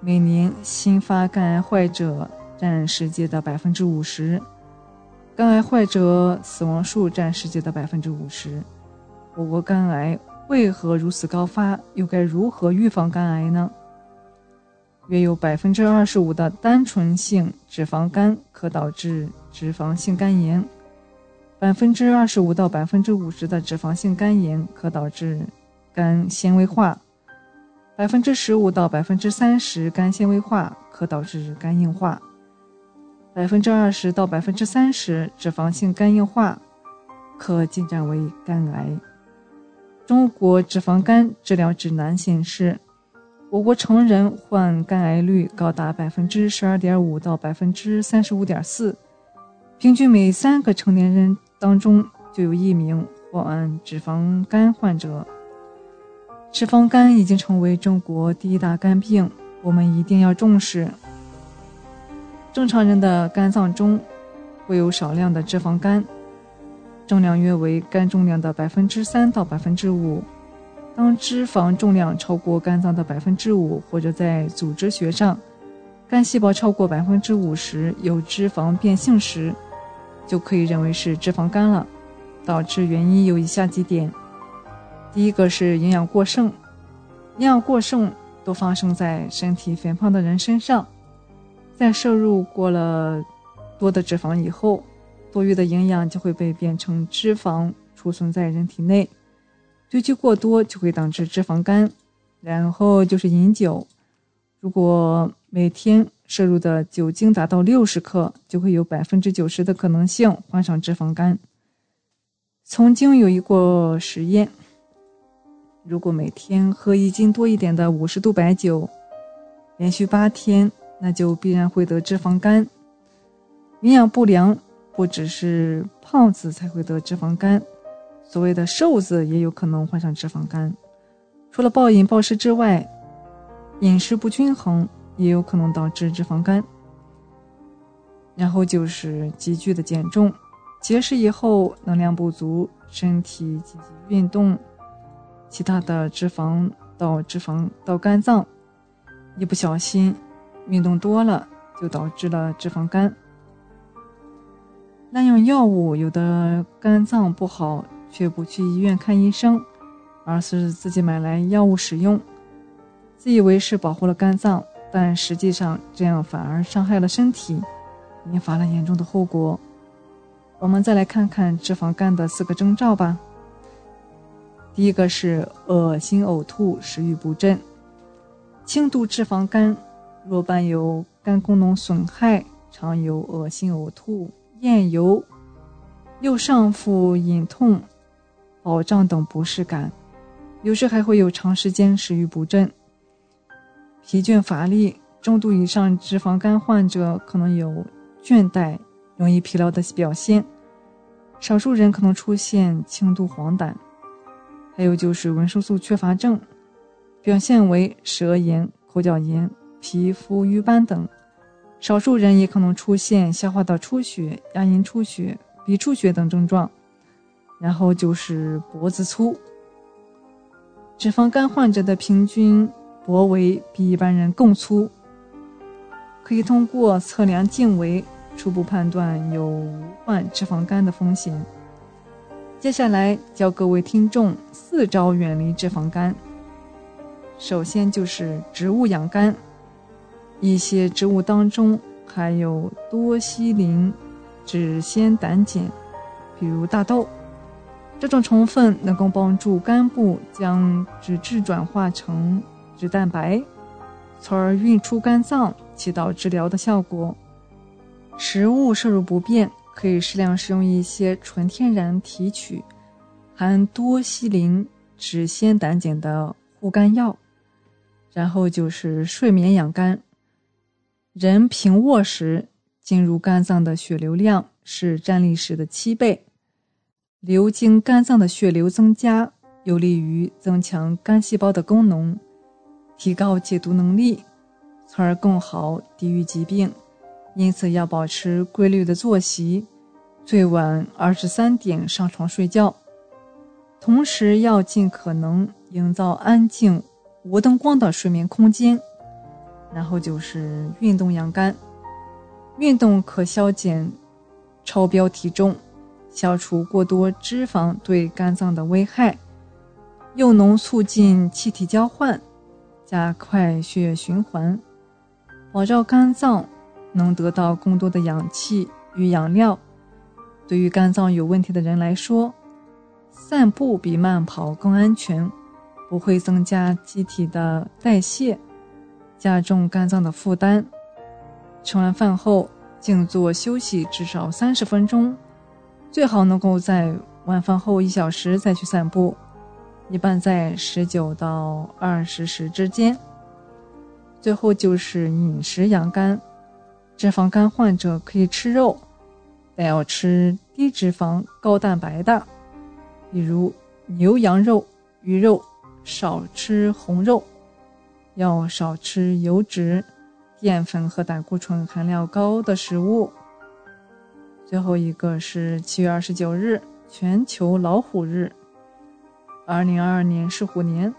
每年新发肝癌患者占世界的百分之五十，肝癌患者死亡数占世界的百分之五十。我国肝癌为何如此高发？又该如何预防肝癌呢？约有百分之二十五的单纯性脂肪肝可导致脂肪性肝炎。百分之二十五到百分之五十的脂肪性肝炎可导致肝纤维化，百分之十五到百分之三十肝纤维化可导致肝硬化，百分之二十到百分之三十脂肪性肝硬化可进展为肝癌。中国脂肪肝治疗指南显示，我国成人患肝癌率高达百分之十二点五到百分之三十五点四，平均每三个成年人。当中就有一名患脂肪肝患者。脂肪肝已经成为中国第一大肝病，我们一定要重视。正常人的肝脏中会有少量的脂肪肝，重量约为肝重量的百分之三到百分之五。当脂肪重量超过肝脏的百分之五，或者在组织学上，肝细胞超过百分之五十有脂肪变性时。就可以认为是脂肪肝了，导致原因有以下几点：第一个是营养过剩，营养过剩都发生在身体肥胖的人身上，在摄入过了多的脂肪以后，多余的营养就会被变成脂肪储存在人体内，堆积过多就会导致脂肪肝。然后就是饮酒，如果每天摄入的酒精达到六十克，就会有百分之九十的可能性患上脂肪肝。曾经有一个实验，如果每天喝一斤多一点的五十度白酒，连续八天，那就必然会得脂肪肝。营养不良不只是胖子才会得脂肪肝，所谓的瘦子也有可能患上脂肪肝。除了暴饮暴食之外，饮食不均衡。也有可能导致脂肪肝，然后就是急剧的减重，节食以后能量不足，身体积极运动，其他的脂肪到脂肪到肝脏，一不小心运动多了就导致了脂肪肝。滥用药物，有的肝脏不好却不去医院看医生，而是自己买来药物使用，自以为是保护了肝脏。但实际上，这样反而伤害了身体，引发了严重的后果。我们再来看看脂肪肝的四个征兆吧。第一个是恶心、呕吐、食欲不振。轻度脂肪肝若伴有肝功能损害，常有恶心、呕吐、厌油、右上腹隐痛、饱胀等不适感，有时还会有长时间食欲不振。疲倦乏力、中度以上脂肪肝患者可能有倦怠、容易疲劳的表现，少数人可能出现轻度黄疸，还有就是维生素缺乏症，表现为舌炎、口角炎、皮肤瘀斑等。少数人也可能出现消化道出血、牙龈出血、鼻出血等症状。然后就是脖子粗。脂肪肝患者的平均脖围比一般人更粗，可以通过测量颈围初步判断有无患脂肪肝的风险。接下来教各位听众四招远离脂肪肝。首先就是植物养肝，一些植物当中含有多烯磷脂酰胆碱，比如大豆。这种成分能够帮助肝部将脂质转化成脂蛋白，从而运出肝脏，起到治疗的效果。食物摄入不便，可以适量食用一些纯天然提取含多烯磷脂酰胆碱的护肝药。然后就是睡眠养肝。人平卧时进入肝脏的血流量是站立时的七倍。流经肝脏的血流增加，有利于增强肝细胞的功能，提高解毒能力，从而更好抵御疾病。因此，要保持规律的作息，最晚二十三点上床睡觉。同时，要尽可能营造安静、无灯光的睡眠空间。然后就是运动养肝，运动可消减超标体重。消除过多脂肪对肝脏的危害，又能促进气体交换，加快血液循环，保障肝脏能得到更多的氧气与养料。对于肝脏有问题的人来说，散步比慢跑更安全，不会增加机体的代谢，加重肝脏的负担。吃完饭后静坐休息至少三十分钟。最好能够在晚饭后一小时再去散步，一般在十九到二十时之间。最后就是饮食养肝，脂肪肝患者可以吃肉，但要吃低脂肪、高蛋白的，比如牛羊肉、鱼肉，少吃红肉，要少吃油脂、淀粉和胆固醇含量高的食物。最后一个是七月二十九日，全球老虎日。二零二二年是虎年，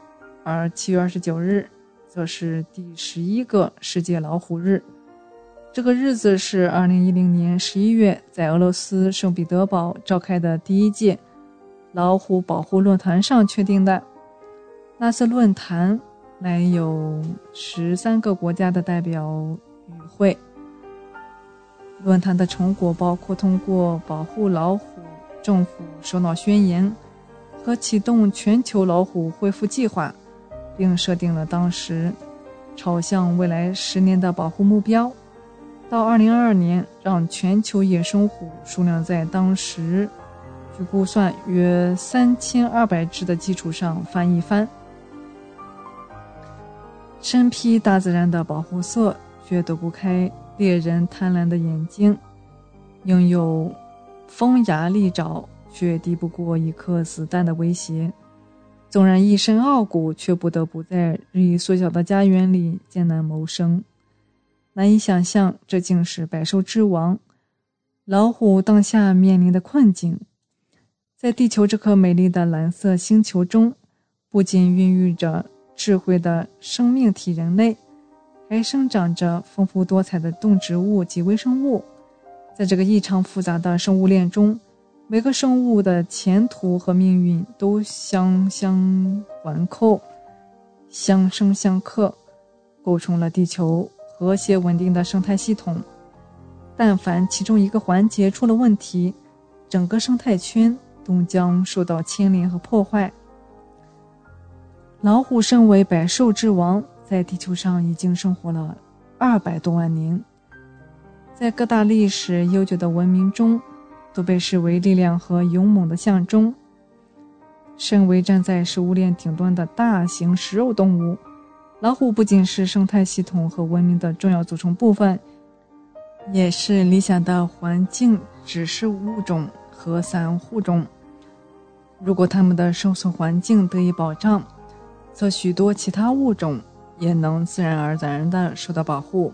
而七月二十九日则是第十一个世界老虎日。这个日子是二零一零年十一月在俄罗斯圣彼得堡召开的第一届老虎保护论坛上确定的。那次论坛来有十三个国家的代表与会。论坛的成果包括通过保护老虎政府首脑宣言和启动全球老虎恢复计划，并设定了当时朝向未来十年的保护目标，到二零二二年让全球野生虎数量在当时据估算约三千二百只的基础上翻一番。身披大自然的保护色，却躲不开。猎人贪婪的眼睛，拥有锋牙利爪，却敌不过一颗子弹的威胁。纵然一身傲骨，却不得不在日益缩小的家园里艰难谋生。难以想象，这竟是百兽之王老虎当下面临的困境。在地球这颗美丽的蓝色星球中，不仅孕育着智慧的生命体——人类。还生长着丰富多彩的动植物及微生物，在这个异常复杂的生物链中，每个生物的前途和命运都相相环扣、相生相克，构成了地球和谐稳定的生态系统。但凡其中一个环节出了问题，整个生态圈都将受到牵连和破坏。老虎身为百兽之王。在地球上已经生活了二百多万年，在各大历史悠久的文明中，都被视为力量和勇猛的象征。身为站在食物链顶端的大型食肉动物，老虎不仅是生态系统和文明的重要组成部分，也是理想的环境指示物种和散户种。如果它们的生存环境得以保障，则许多其他物种也能自然而然地受到保护。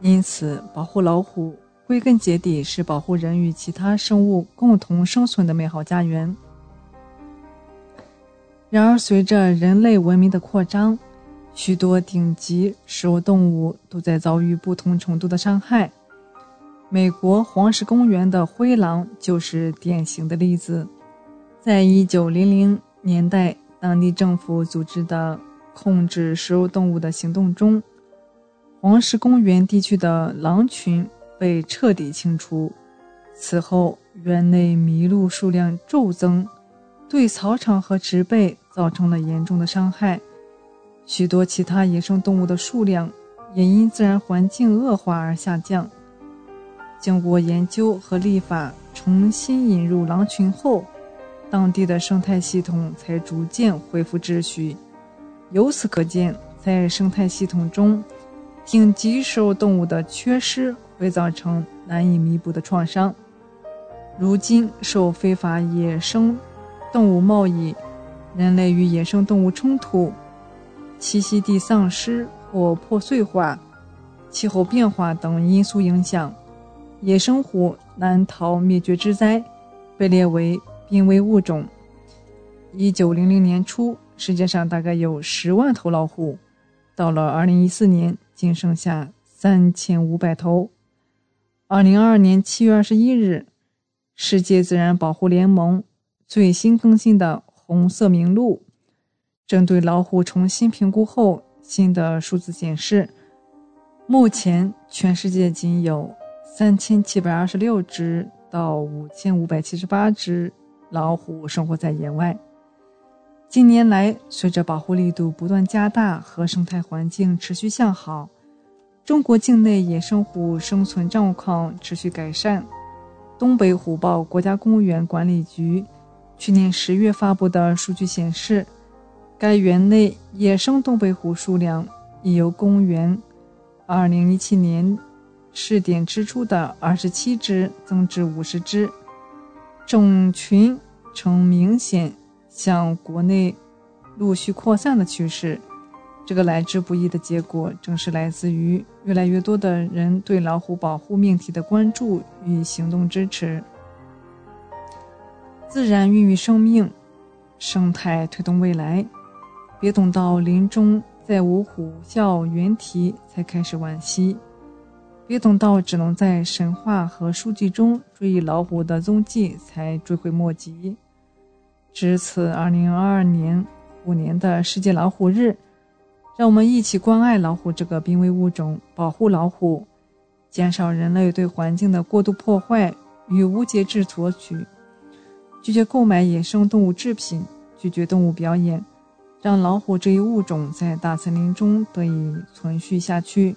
因此，保护老虎归根结底是保护人与其他生物共同生存的美好家园。然而，随着人类文明的扩张，许多顶级食肉动物都在遭遇不同程度的伤害。美国黄石公园的灰狼就是典型的例子。在一九零零年代，当地政府组织的控制食肉动物的行动中，黄石公园地区的狼群被彻底清除。此后，园内麋鹿数量骤增，对草场和植被造成了严重的伤害。许多其他野生动物的数量也因自然环境恶化而下降。经过研究和立法重新引入狼群后，当地的生态系统才逐渐恢复秩序。由此可见，在生态系统中，顶级食肉动物的缺失会造成难以弥补的创伤。如今，受非法野生动物贸易、人类与野生动物冲突。栖息地丧失或破碎化、气候变化等因素影响，野生虎难逃灭绝之灾，被列为濒危物种。一九零零年初，世界上大概有十万头老虎，到了二零一四年，仅剩下三千五百头。二零二二年七月二十一日，世界自然保护联盟最新更新的红色名录。针对老虎重新评估后，新的数字显示，目前全世界仅有三千七百二十六只到五千五百七十八只老虎生活在野外。近年来，随着保护力度不断加大和生态环境持续向好，中国境内野生虎生存状况持续改善。东北虎豹国家公园管理局去年十月发布的数据显示。该园内野生东北虎数量已由公园2017年试点之初的27只增至50只，种群呈明显向国内陆续扩散的趋势。这个来之不易的结果，正是来自于越来越多的人对老虎保护命题的关注与行动支持。自然孕育生命，生态推动未来。别等到林中再无虎啸猿啼才开始惋惜，别等到只能在神话和书籍中追忆老虎的踪迹才追悔莫及。值此二零二二年五年的世界老虎日，让我们一起关爱老虎这个濒危物种，保护老虎，减少人类对环境的过度破坏与无节制索取，拒绝购买野生动物制品，拒绝动物表演。让老虎这一物种在大森林中得以存续下去。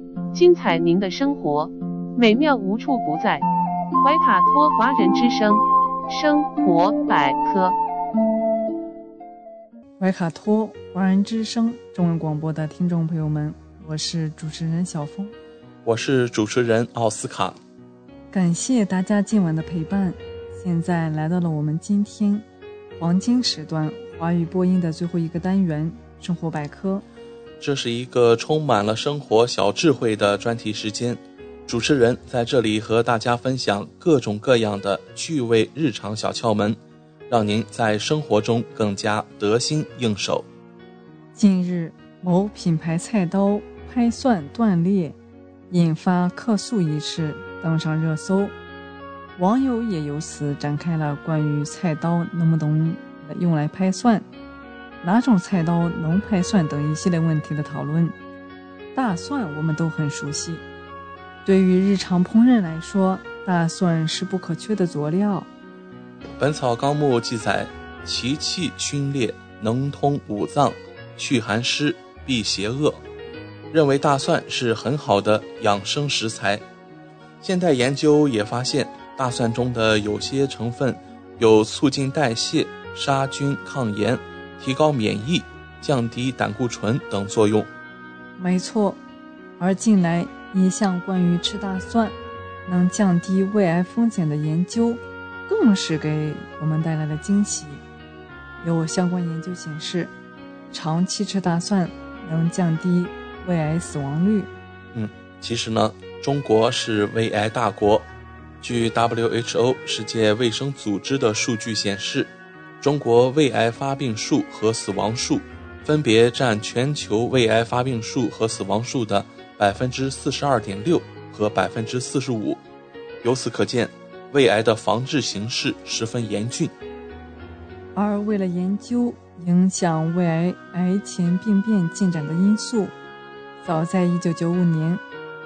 精彩您的生活，美妙无处不在。怀卡托华人之声，生活百科。怀卡托华人之声中文广播的听众朋友们，我是主持人小峰，我是主持人奥斯卡。感谢大家今晚的陪伴。现在来到了我们今天黄金时段。华语播音的最后一个单元《生活百科》，这是一个充满了生活小智慧的专题时间。主持人在这里和大家分享各种各样的趣味日常小窍门，让您在生活中更加得心应手。近日，某品牌菜刀拍蒜断裂，引发客诉一事登上热搜，网友也由此展开了关于菜刀能不能。用来拍蒜，哪种菜刀能拍蒜等一系列问题的讨论。大蒜我们都很熟悉，对于日常烹饪来说，大蒜是不可缺的佐料。《本草纲目》记载，其气熏烈，能通五脏，祛寒湿，避邪恶，认为大蒜是很好的养生食材。现代研究也发现，大蒜中的有些成分有促进代谢、杀菌、抗炎、提高免疫、降低胆固醇等作用。没错，而近来一项关于吃大蒜能降低胃癌风险的研究，更是给我们带来了惊喜。有相关研究显示，长期吃大蒜能降低胃癌死亡率。嗯，其实呢，中国是胃癌大国。据 WHO 世界卫生组织的数据显示，中国胃癌发病数和死亡数。分别占全球胃癌发病数和死亡数的百分之四十二点六和百分之四十五，由此可见，胃癌的防治形势十分严峻。而为了研究影响胃癌癌前病变进展的因素，早在一九九五年，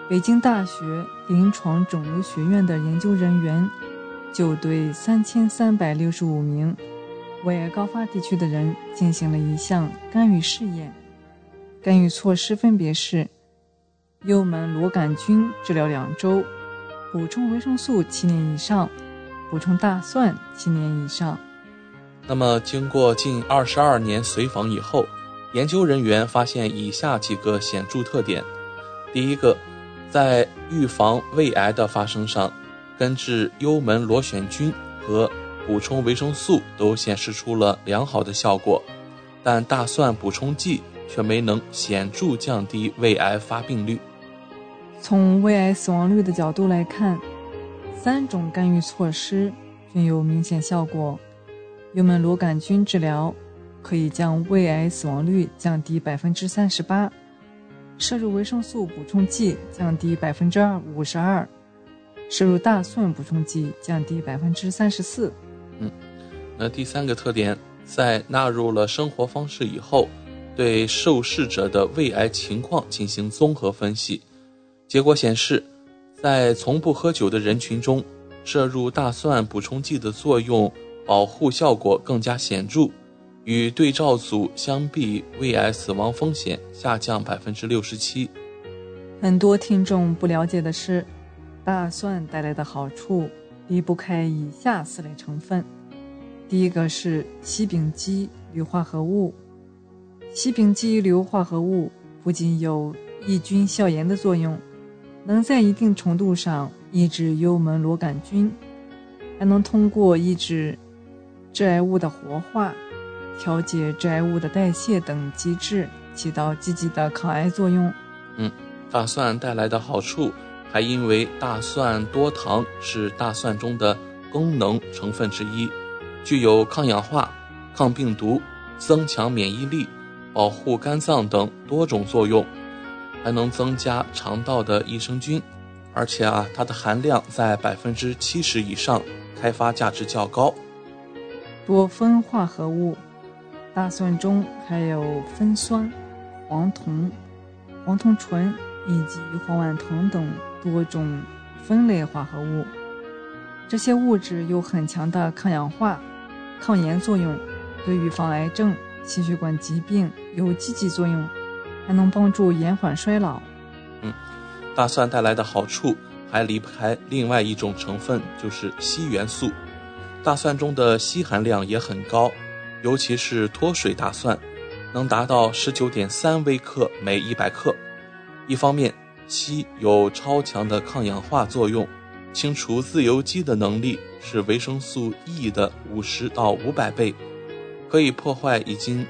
北京大学临床肿瘤学院的研究人员就对三千三百六十五名。胃癌高发地区的人进行了一项干预试验，干预措施分别是：幽门螺杆菌治疗两周，补充维生素七年以上，补充大蒜七年以上。那么，经过近二十二年随访以后，研究人员发现以下几个显著特点：第一个，在预防胃癌的发生上，根治幽门螺旋菌和补充维生素都显示出了良好的效果，但大蒜补充剂却没能显著降低胃癌发病率。从胃癌死亡率的角度来看，三种干预措施均有明显效果。幽门螺杆菌治疗可以将胃癌死亡率降低百分之三十八，摄入维生素补充剂降低百分之二五十二，摄入大蒜补充剂降低百分之三十四。那第三个特点，在纳入了生活方式以后，对受试者的胃癌情况进行综合分析，结果显示，在从不喝酒的人群中，摄入大蒜补充剂的作用保护效果更加显著，与对照组相比，胃癌死亡风险下降百分之六十七。很多听众不了解的是，大蒜带来的好处。离不开以下四类成分，第一个是烯丙基硫化合物。烯丙基硫化合物不仅有抑菌消炎的作用，能在一定程度上抑制幽门螺杆菌，还能通过抑制致癌物的活化、调节致癌物的代谢等机制，起到积极的抗癌作用。嗯，大蒜带来的好处。还因为大蒜多糖是大蒜中的功能成分之一，具有抗氧化、抗病毒、增强免疫力、保护肝脏等多种作用，还能增加肠道的益生菌，而且啊，它的含量在百分之七十以上，开发价值较高。多酚化合物，大蒜中还有酚酸、黄酮、黄酮醇以及黄烷酮等。多种酚类化合物，这些物质有很强的抗氧化、抗炎作用，对预防癌症、心血管疾病有积极作用，还能帮助延缓衰老。嗯，大蒜带来的好处还离不开另外一种成分，就是硒元素。大蒜中的硒含量也很高，尤其是脱水大蒜，能达到十九点三微克每一百克。一方面，硒有超强的抗氧化作用，清除自由基的能力是维生素 E 的五十到五百倍，可以破坏已经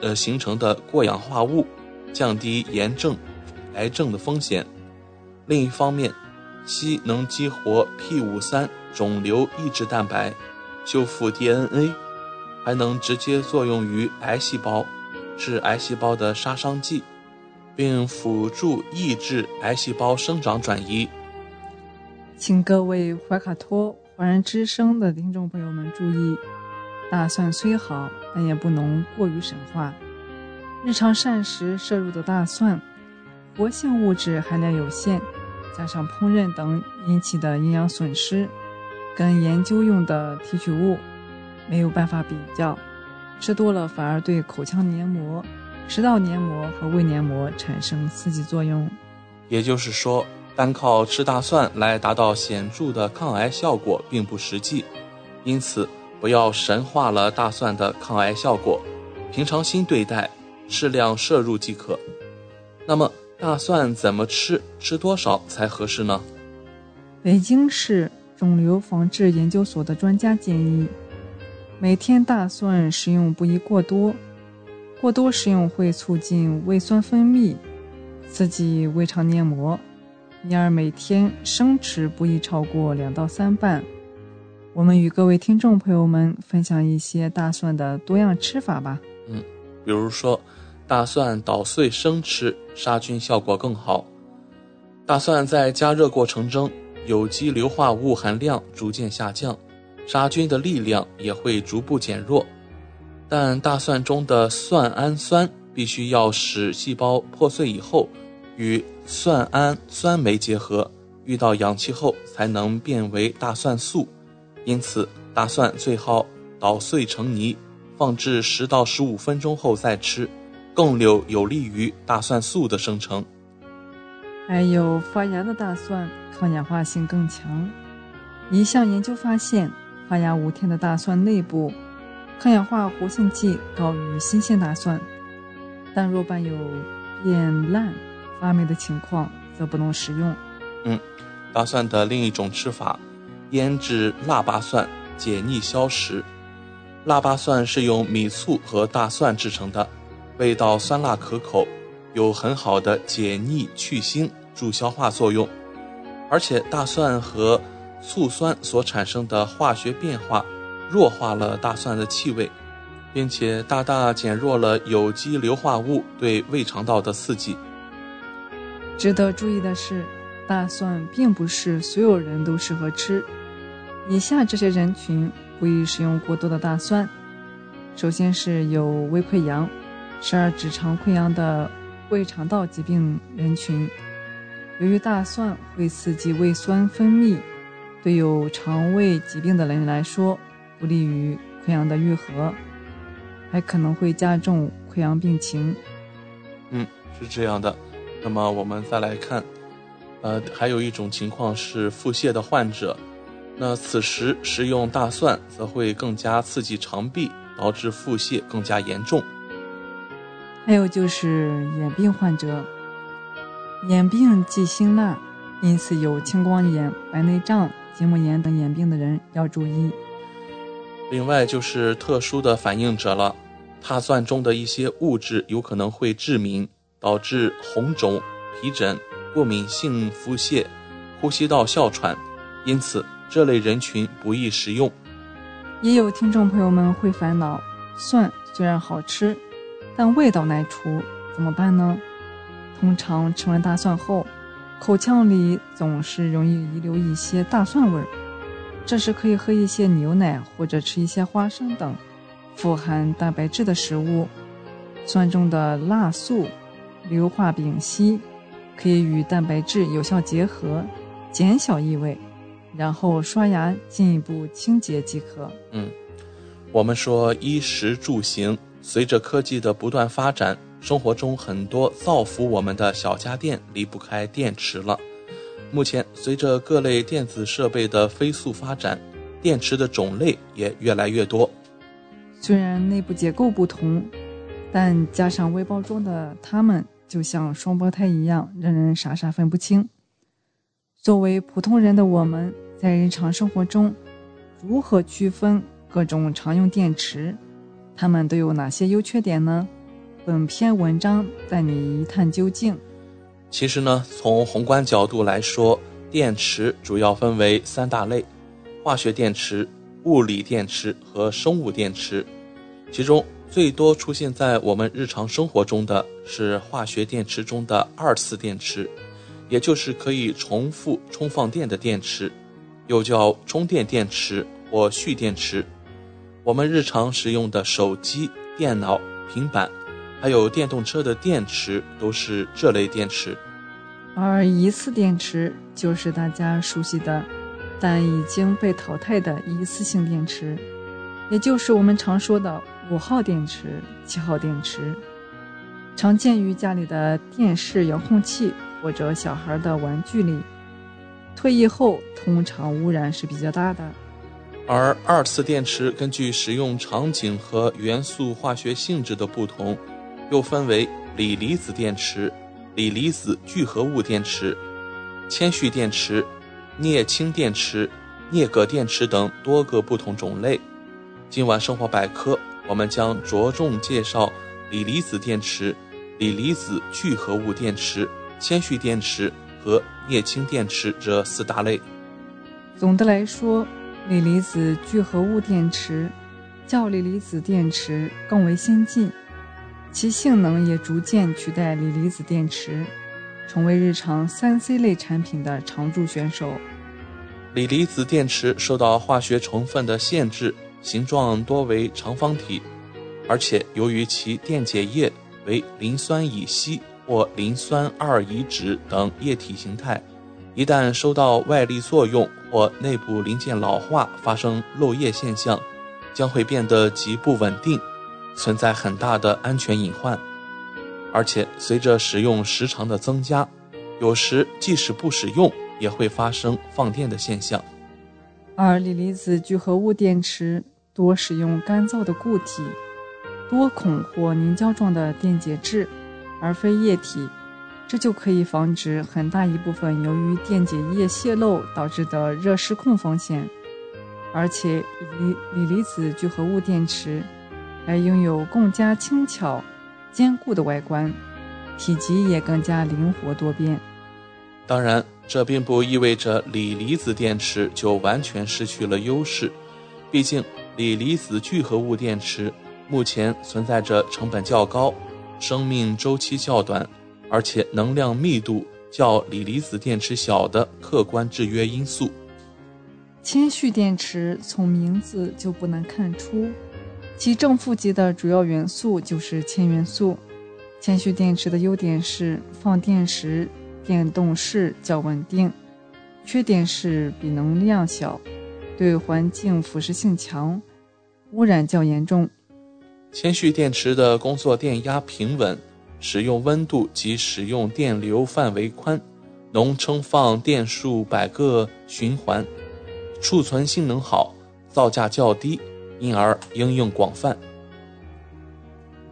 呃形成的过氧化物，降低炎症、癌症的风险。另一方面，硒能激活 P 五三肿瘤抑制蛋白，修复 DNA，还能直接作用于癌细胞，是癌细胞的杀伤剂。并辅助抑制癌细胞生长转移。请各位怀卡托华人之声的听众朋友们注意，大蒜虽好，但也不能过于神话。日常膳食摄入的大蒜，活性物质含量有限，加上烹饪等引起的营养损失，跟研究用的提取物没有办法比较。吃多了反而对口腔黏膜、食道黏膜和胃黏膜产生刺激作用。也就是说，单靠吃大蒜来达到显著的抗癌效果并不实际。因此，不要神化了大蒜的抗癌效果，平常心对待。适量摄入即可。那么，大蒜怎么吃？吃多少才合适呢？北京市肿瘤防治研究所的专家建议，每天大蒜食用不宜过多，过多食用会促进胃酸分泌，刺激胃肠黏膜，因而每天生吃不宜超过两到三瓣。我们与各位听众朋友们分享一些大蒜的多样吃法吧。嗯，比如说。大蒜捣碎生吃，杀菌效果更好。大蒜在加热过程中，有机硫化物含量逐渐下降，杀菌的力量也会逐步减弱。但大蒜中的蒜氨酸必须要使细胞破碎以后，与蒜氨酸酶结合，遇到氧气后才能变为大蒜素。因此，大蒜最好捣碎成泥，放置十到十五分钟后再吃。更有有利于大蒜素的生成。还有发芽的大蒜抗氧化性更强。一项研究发现，发芽五天的大蒜内部抗氧化活性剂高于新鲜大蒜，但若伴有变烂、发霉的情况，则不能食用。嗯，大蒜的另一种吃法，腌制腊八蒜解腻消食。腊八蒜是用米醋和大蒜制成的。味道酸辣可口，有很好的解腻去腥、助消化作用。而且大蒜和醋酸所产生的化学变化，弱化了大蒜的气味，并且大大减弱了有机硫化物对胃肠道的刺激。值得注意的是，大蒜并不是所有人都适合吃。以下这些人群不宜食用过多的大蒜。首先是有胃溃疡。十二指肠溃疡的胃肠道疾病人群，由于大蒜会刺激胃酸分泌，对有肠胃疾病的人来说，不利于溃疡的愈合，还可能会加重溃疡病情。嗯，是这样的。那么我们再来看，呃，还有一种情况是腹泻的患者，那此时食用大蒜则会更加刺激肠壁，导致腹泻更加严重。还有就是眼病患者，眼病忌辛辣，因此有青光眼、白内障、结膜炎等眼病的人要注意。另外就是特殊的反应者了，大蒜中的一些物质有可能会致敏，导致红肿、皮疹、过敏性腹泻、呼吸道哮喘，因此这类人群不宜食用。也有听众朋友们会烦恼，蒜虽然好吃。但味道难除，怎么办呢？通常吃完大蒜后，口腔里总是容易遗留一些大蒜味儿。这时可以喝一些牛奶或者吃一些花生等富含蛋白质的食物。蒜中的辣素硫化丙烯可以与蛋白质有效结合，减小异味，然后刷牙进一步清洁即可。嗯，我们说衣食住行。随着科技的不断发展，生活中很多造福我们的小家电离不开电池了。目前，随着各类电子设备的飞速发展，电池的种类也越来越多。虽然内部结构不同，但加上微包装的它们，就像双胞胎一样，让人傻傻分不清。作为普通人的我们，在日常生活中，如何区分各种常用电池？它们都有哪些优缺点呢？本篇文章带你一探究竟。其实呢，从宏观角度来说，电池主要分为三大类：化学电池、物理电池和生物电池。其中最多出现在我们日常生活中的是化学电池中的二次电池，也就是可以重复充放电的电池，又叫充电电池或蓄电池。我们日常使用的手机、电脑、平板，还有电动车的电池，都是这类电池。而一次电池就是大家熟悉的，但已经被淘汰的一次性电池，也就是我们常说的五号电池、七号电池，常见于家里的电视遥控器或者小孩的玩具里。退役后，通常污染是比较大的。而二次电池根据使用场景和元素化学性质的不同，又分为锂离子电池、锂离子聚合物电池、铅蓄电池、镍氢电池、镍镉电池等多个不同种类。今晚生活百科，我们将着重介绍锂离子电池、锂离子聚合物电池、铅蓄电池。和镍氢电池这四大类。总的来说，锂离子聚合物电池较锂离子电池更为先进，其性能也逐渐取代锂离子电池，成为日常三 C 类产品的常驻选手。锂离子电池受到化学成分的限制，形状多为长方体，而且由于其电解液为磷酸乙烯。或磷酸二乙酯等液体形态，一旦受到外力作用或内部零件老化，发生漏液现象，将会变得极不稳定，存在很大的安全隐患。而且随着使用时长的增加，有时即使不使用，也会发生放电的现象。而锂离子聚合物电池多使用干燥的固体、多孔或凝胶状的电解质。而非液体，这就可以防止很大一部分由于电解液泄漏导致的热失控风险。而且，锂锂离子聚合物电池还拥有更加轻巧、坚固的外观，体积也更加灵活多变。当然，这并不意味着锂离子电池就完全失去了优势，毕竟锂离子聚合物电池目前存在着成本较高。生命周期较短，而且能量密度较锂离子电池小的客观制约因素。铅蓄电池从名字就不难看出，其正负极的主要元素就是铅元素。铅蓄电池的优点是放电时电动势较稳定，缺点是比能量小，对环境腐蚀性强，污染较严重。铅蓄电池的工作电压平稳，使用温度及使用电流范围宽，能撑放电数百个循环，储存性能好，造价较低，因而应用广泛。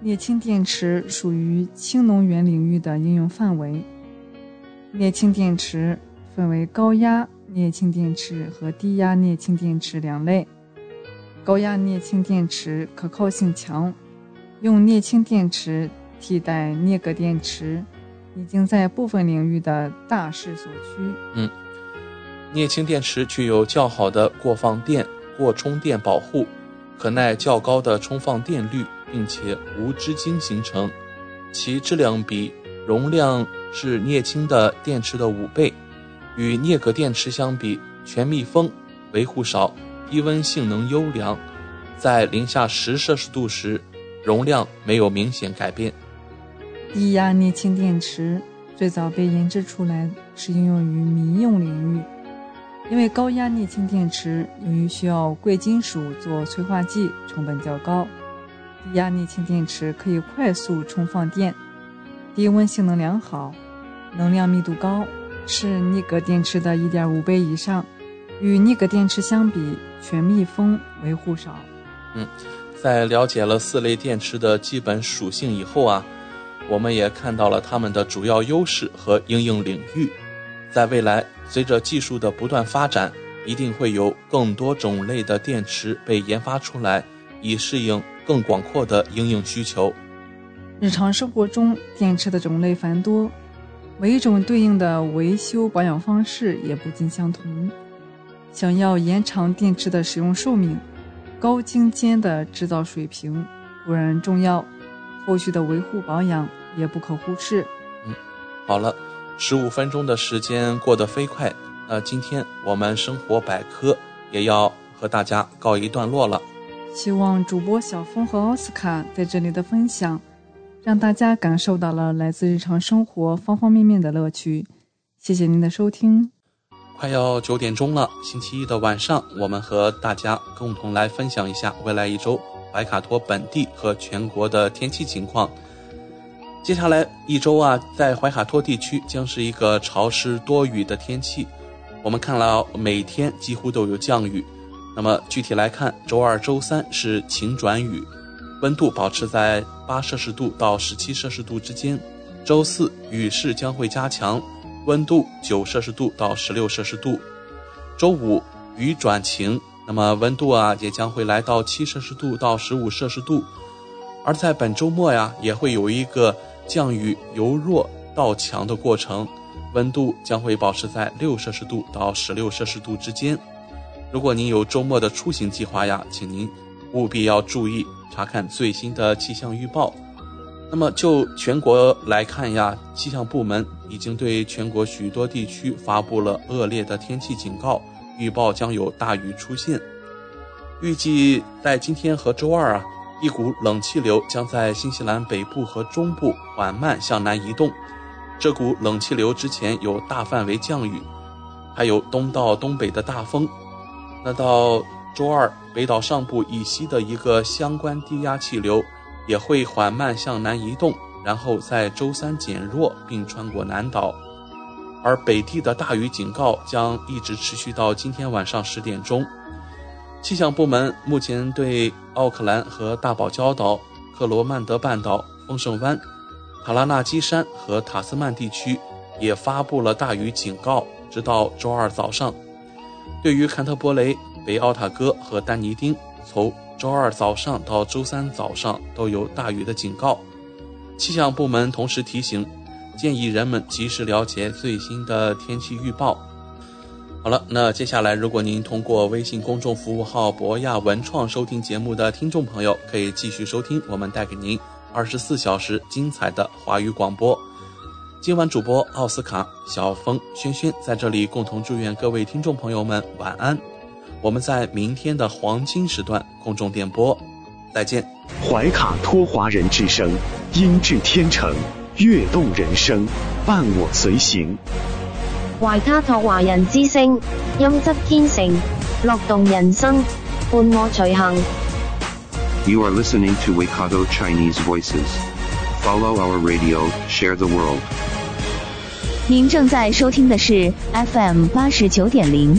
镍氢电池属于氢能源领域的应用范围。镍氢电池分为高压镍氢电池和低压镍氢电池两类。高压镍氢电池可靠性强，用镍氢电池替代镍镉电池，已经在部分领域的大势所趋。嗯，镍氢电池具有较好的过放电、过充电保护，可耐较高的充放电率，并且无支晶形成。其质量比容量是镍氢的电池的五倍，与镍镉电池相比，全密封，维护少。低温性能优良，在零下十摄氏度时，容量没有明显改变。低压镍氢电池最早被研制出来是应用于民用领域，因为高压镍氢电池由于需要贵金属做催化剂，成本较高。低压镍氢电池可以快速充放电，低温性能良好，能量密度高，是镍镉电池的一点五倍以上。与镍镉电池相比，全密封，维护少。嗯，在了解了四类电池的基本属性以后啊，我们也看到了它们的主要优势和应用领域。在未来，随着技术的不断发展，一定会有更多种类的电池被研发出来，以适应更广阔的应用需求。日常生活中，电池的种类繁多，每一种对应的维修保养方式也不尽相同。想要延长电池的使用寿命，高精尖的制造水平固然重要，后续的维护保养也不可忽视。嗯，好了，十五分钟的时间过得飞快，那今天我们生活百科也要和大家告一段落了。希望主播小峰和奥斯卡在这里的分享，让大家感受到了来自日常生活方方面面的乐趣。谢谢您的收听。快要九点钟了，星期一的晚上，我们和大家共同来分享一下未来一周怀卡托本地和全国的天气情况。接下来一周啊，在怀卡托地区将是一个潮湿多雨的天气。我们看了每天几乎都有降雨。那么具体来看，周二、周三是晴转雨，温度保持在八摄氏度到十七摄氏度之间。周四雨势将会加强。温度九摄氏度到十六摄氏度，周五雨转晴，那么温度啊也将会来到七摄氏度到十五摄氏度，而在本周末呀也会有一个降雨由弱到强的过程，温度将会保持在六摄氏度到十六摄氏度之间。如果您有周末的出行计划呀，请您务必要注意查看最新的气象预报。那么就全国来看呀，气象部门已经对全国许多地区发布了恶劣的天气警告，预报将有大雨出现。预计在今天和周二啊，一股冷气流将在新西兰北部和中部缓慢向南移动。这股冷气流之前有大范围降雨，还有东到东北的大风。那到周二，北岛上部以西的一个相关低压气流。也会缓慢向南移动，然后在周三减弱并穿过南岛，而北地的大雨警告将一直持续到今天晚上十点钟。气象部门目前对奥克兰和大堡礁岛、克罗曼德半岛、丰盛湾、塔拉纳基山和塔斯曼地区也发布了大雨警告，直到周二早上。对于坎特伯雷、北奥塔哥和丹尼丁，从周二早上到周三早上都有大雨的警告，气象部门同时提醒，建议人们及时了解最新的天气预报。好了，那接下来如果您通过微信公众服务号博亚文创收听节目的听众朋友，可以继续收听我们带给您二十四小时精彩的华语广播。今晚主播奥斯卡、小峰、轩轩在这里共同祝愿各位听众朋友们晚安。我们在明天的黄金时段空中电波，再见。怀卡托华人之声，音质天成，悦动人生，伴我随行。怀卡托华人之声，音质天成，乐动人生，伴我随行。You are listening to Waikato Chinese Voices. Follow our radio, share the world. 您正在收听的是 FM 八十九点零。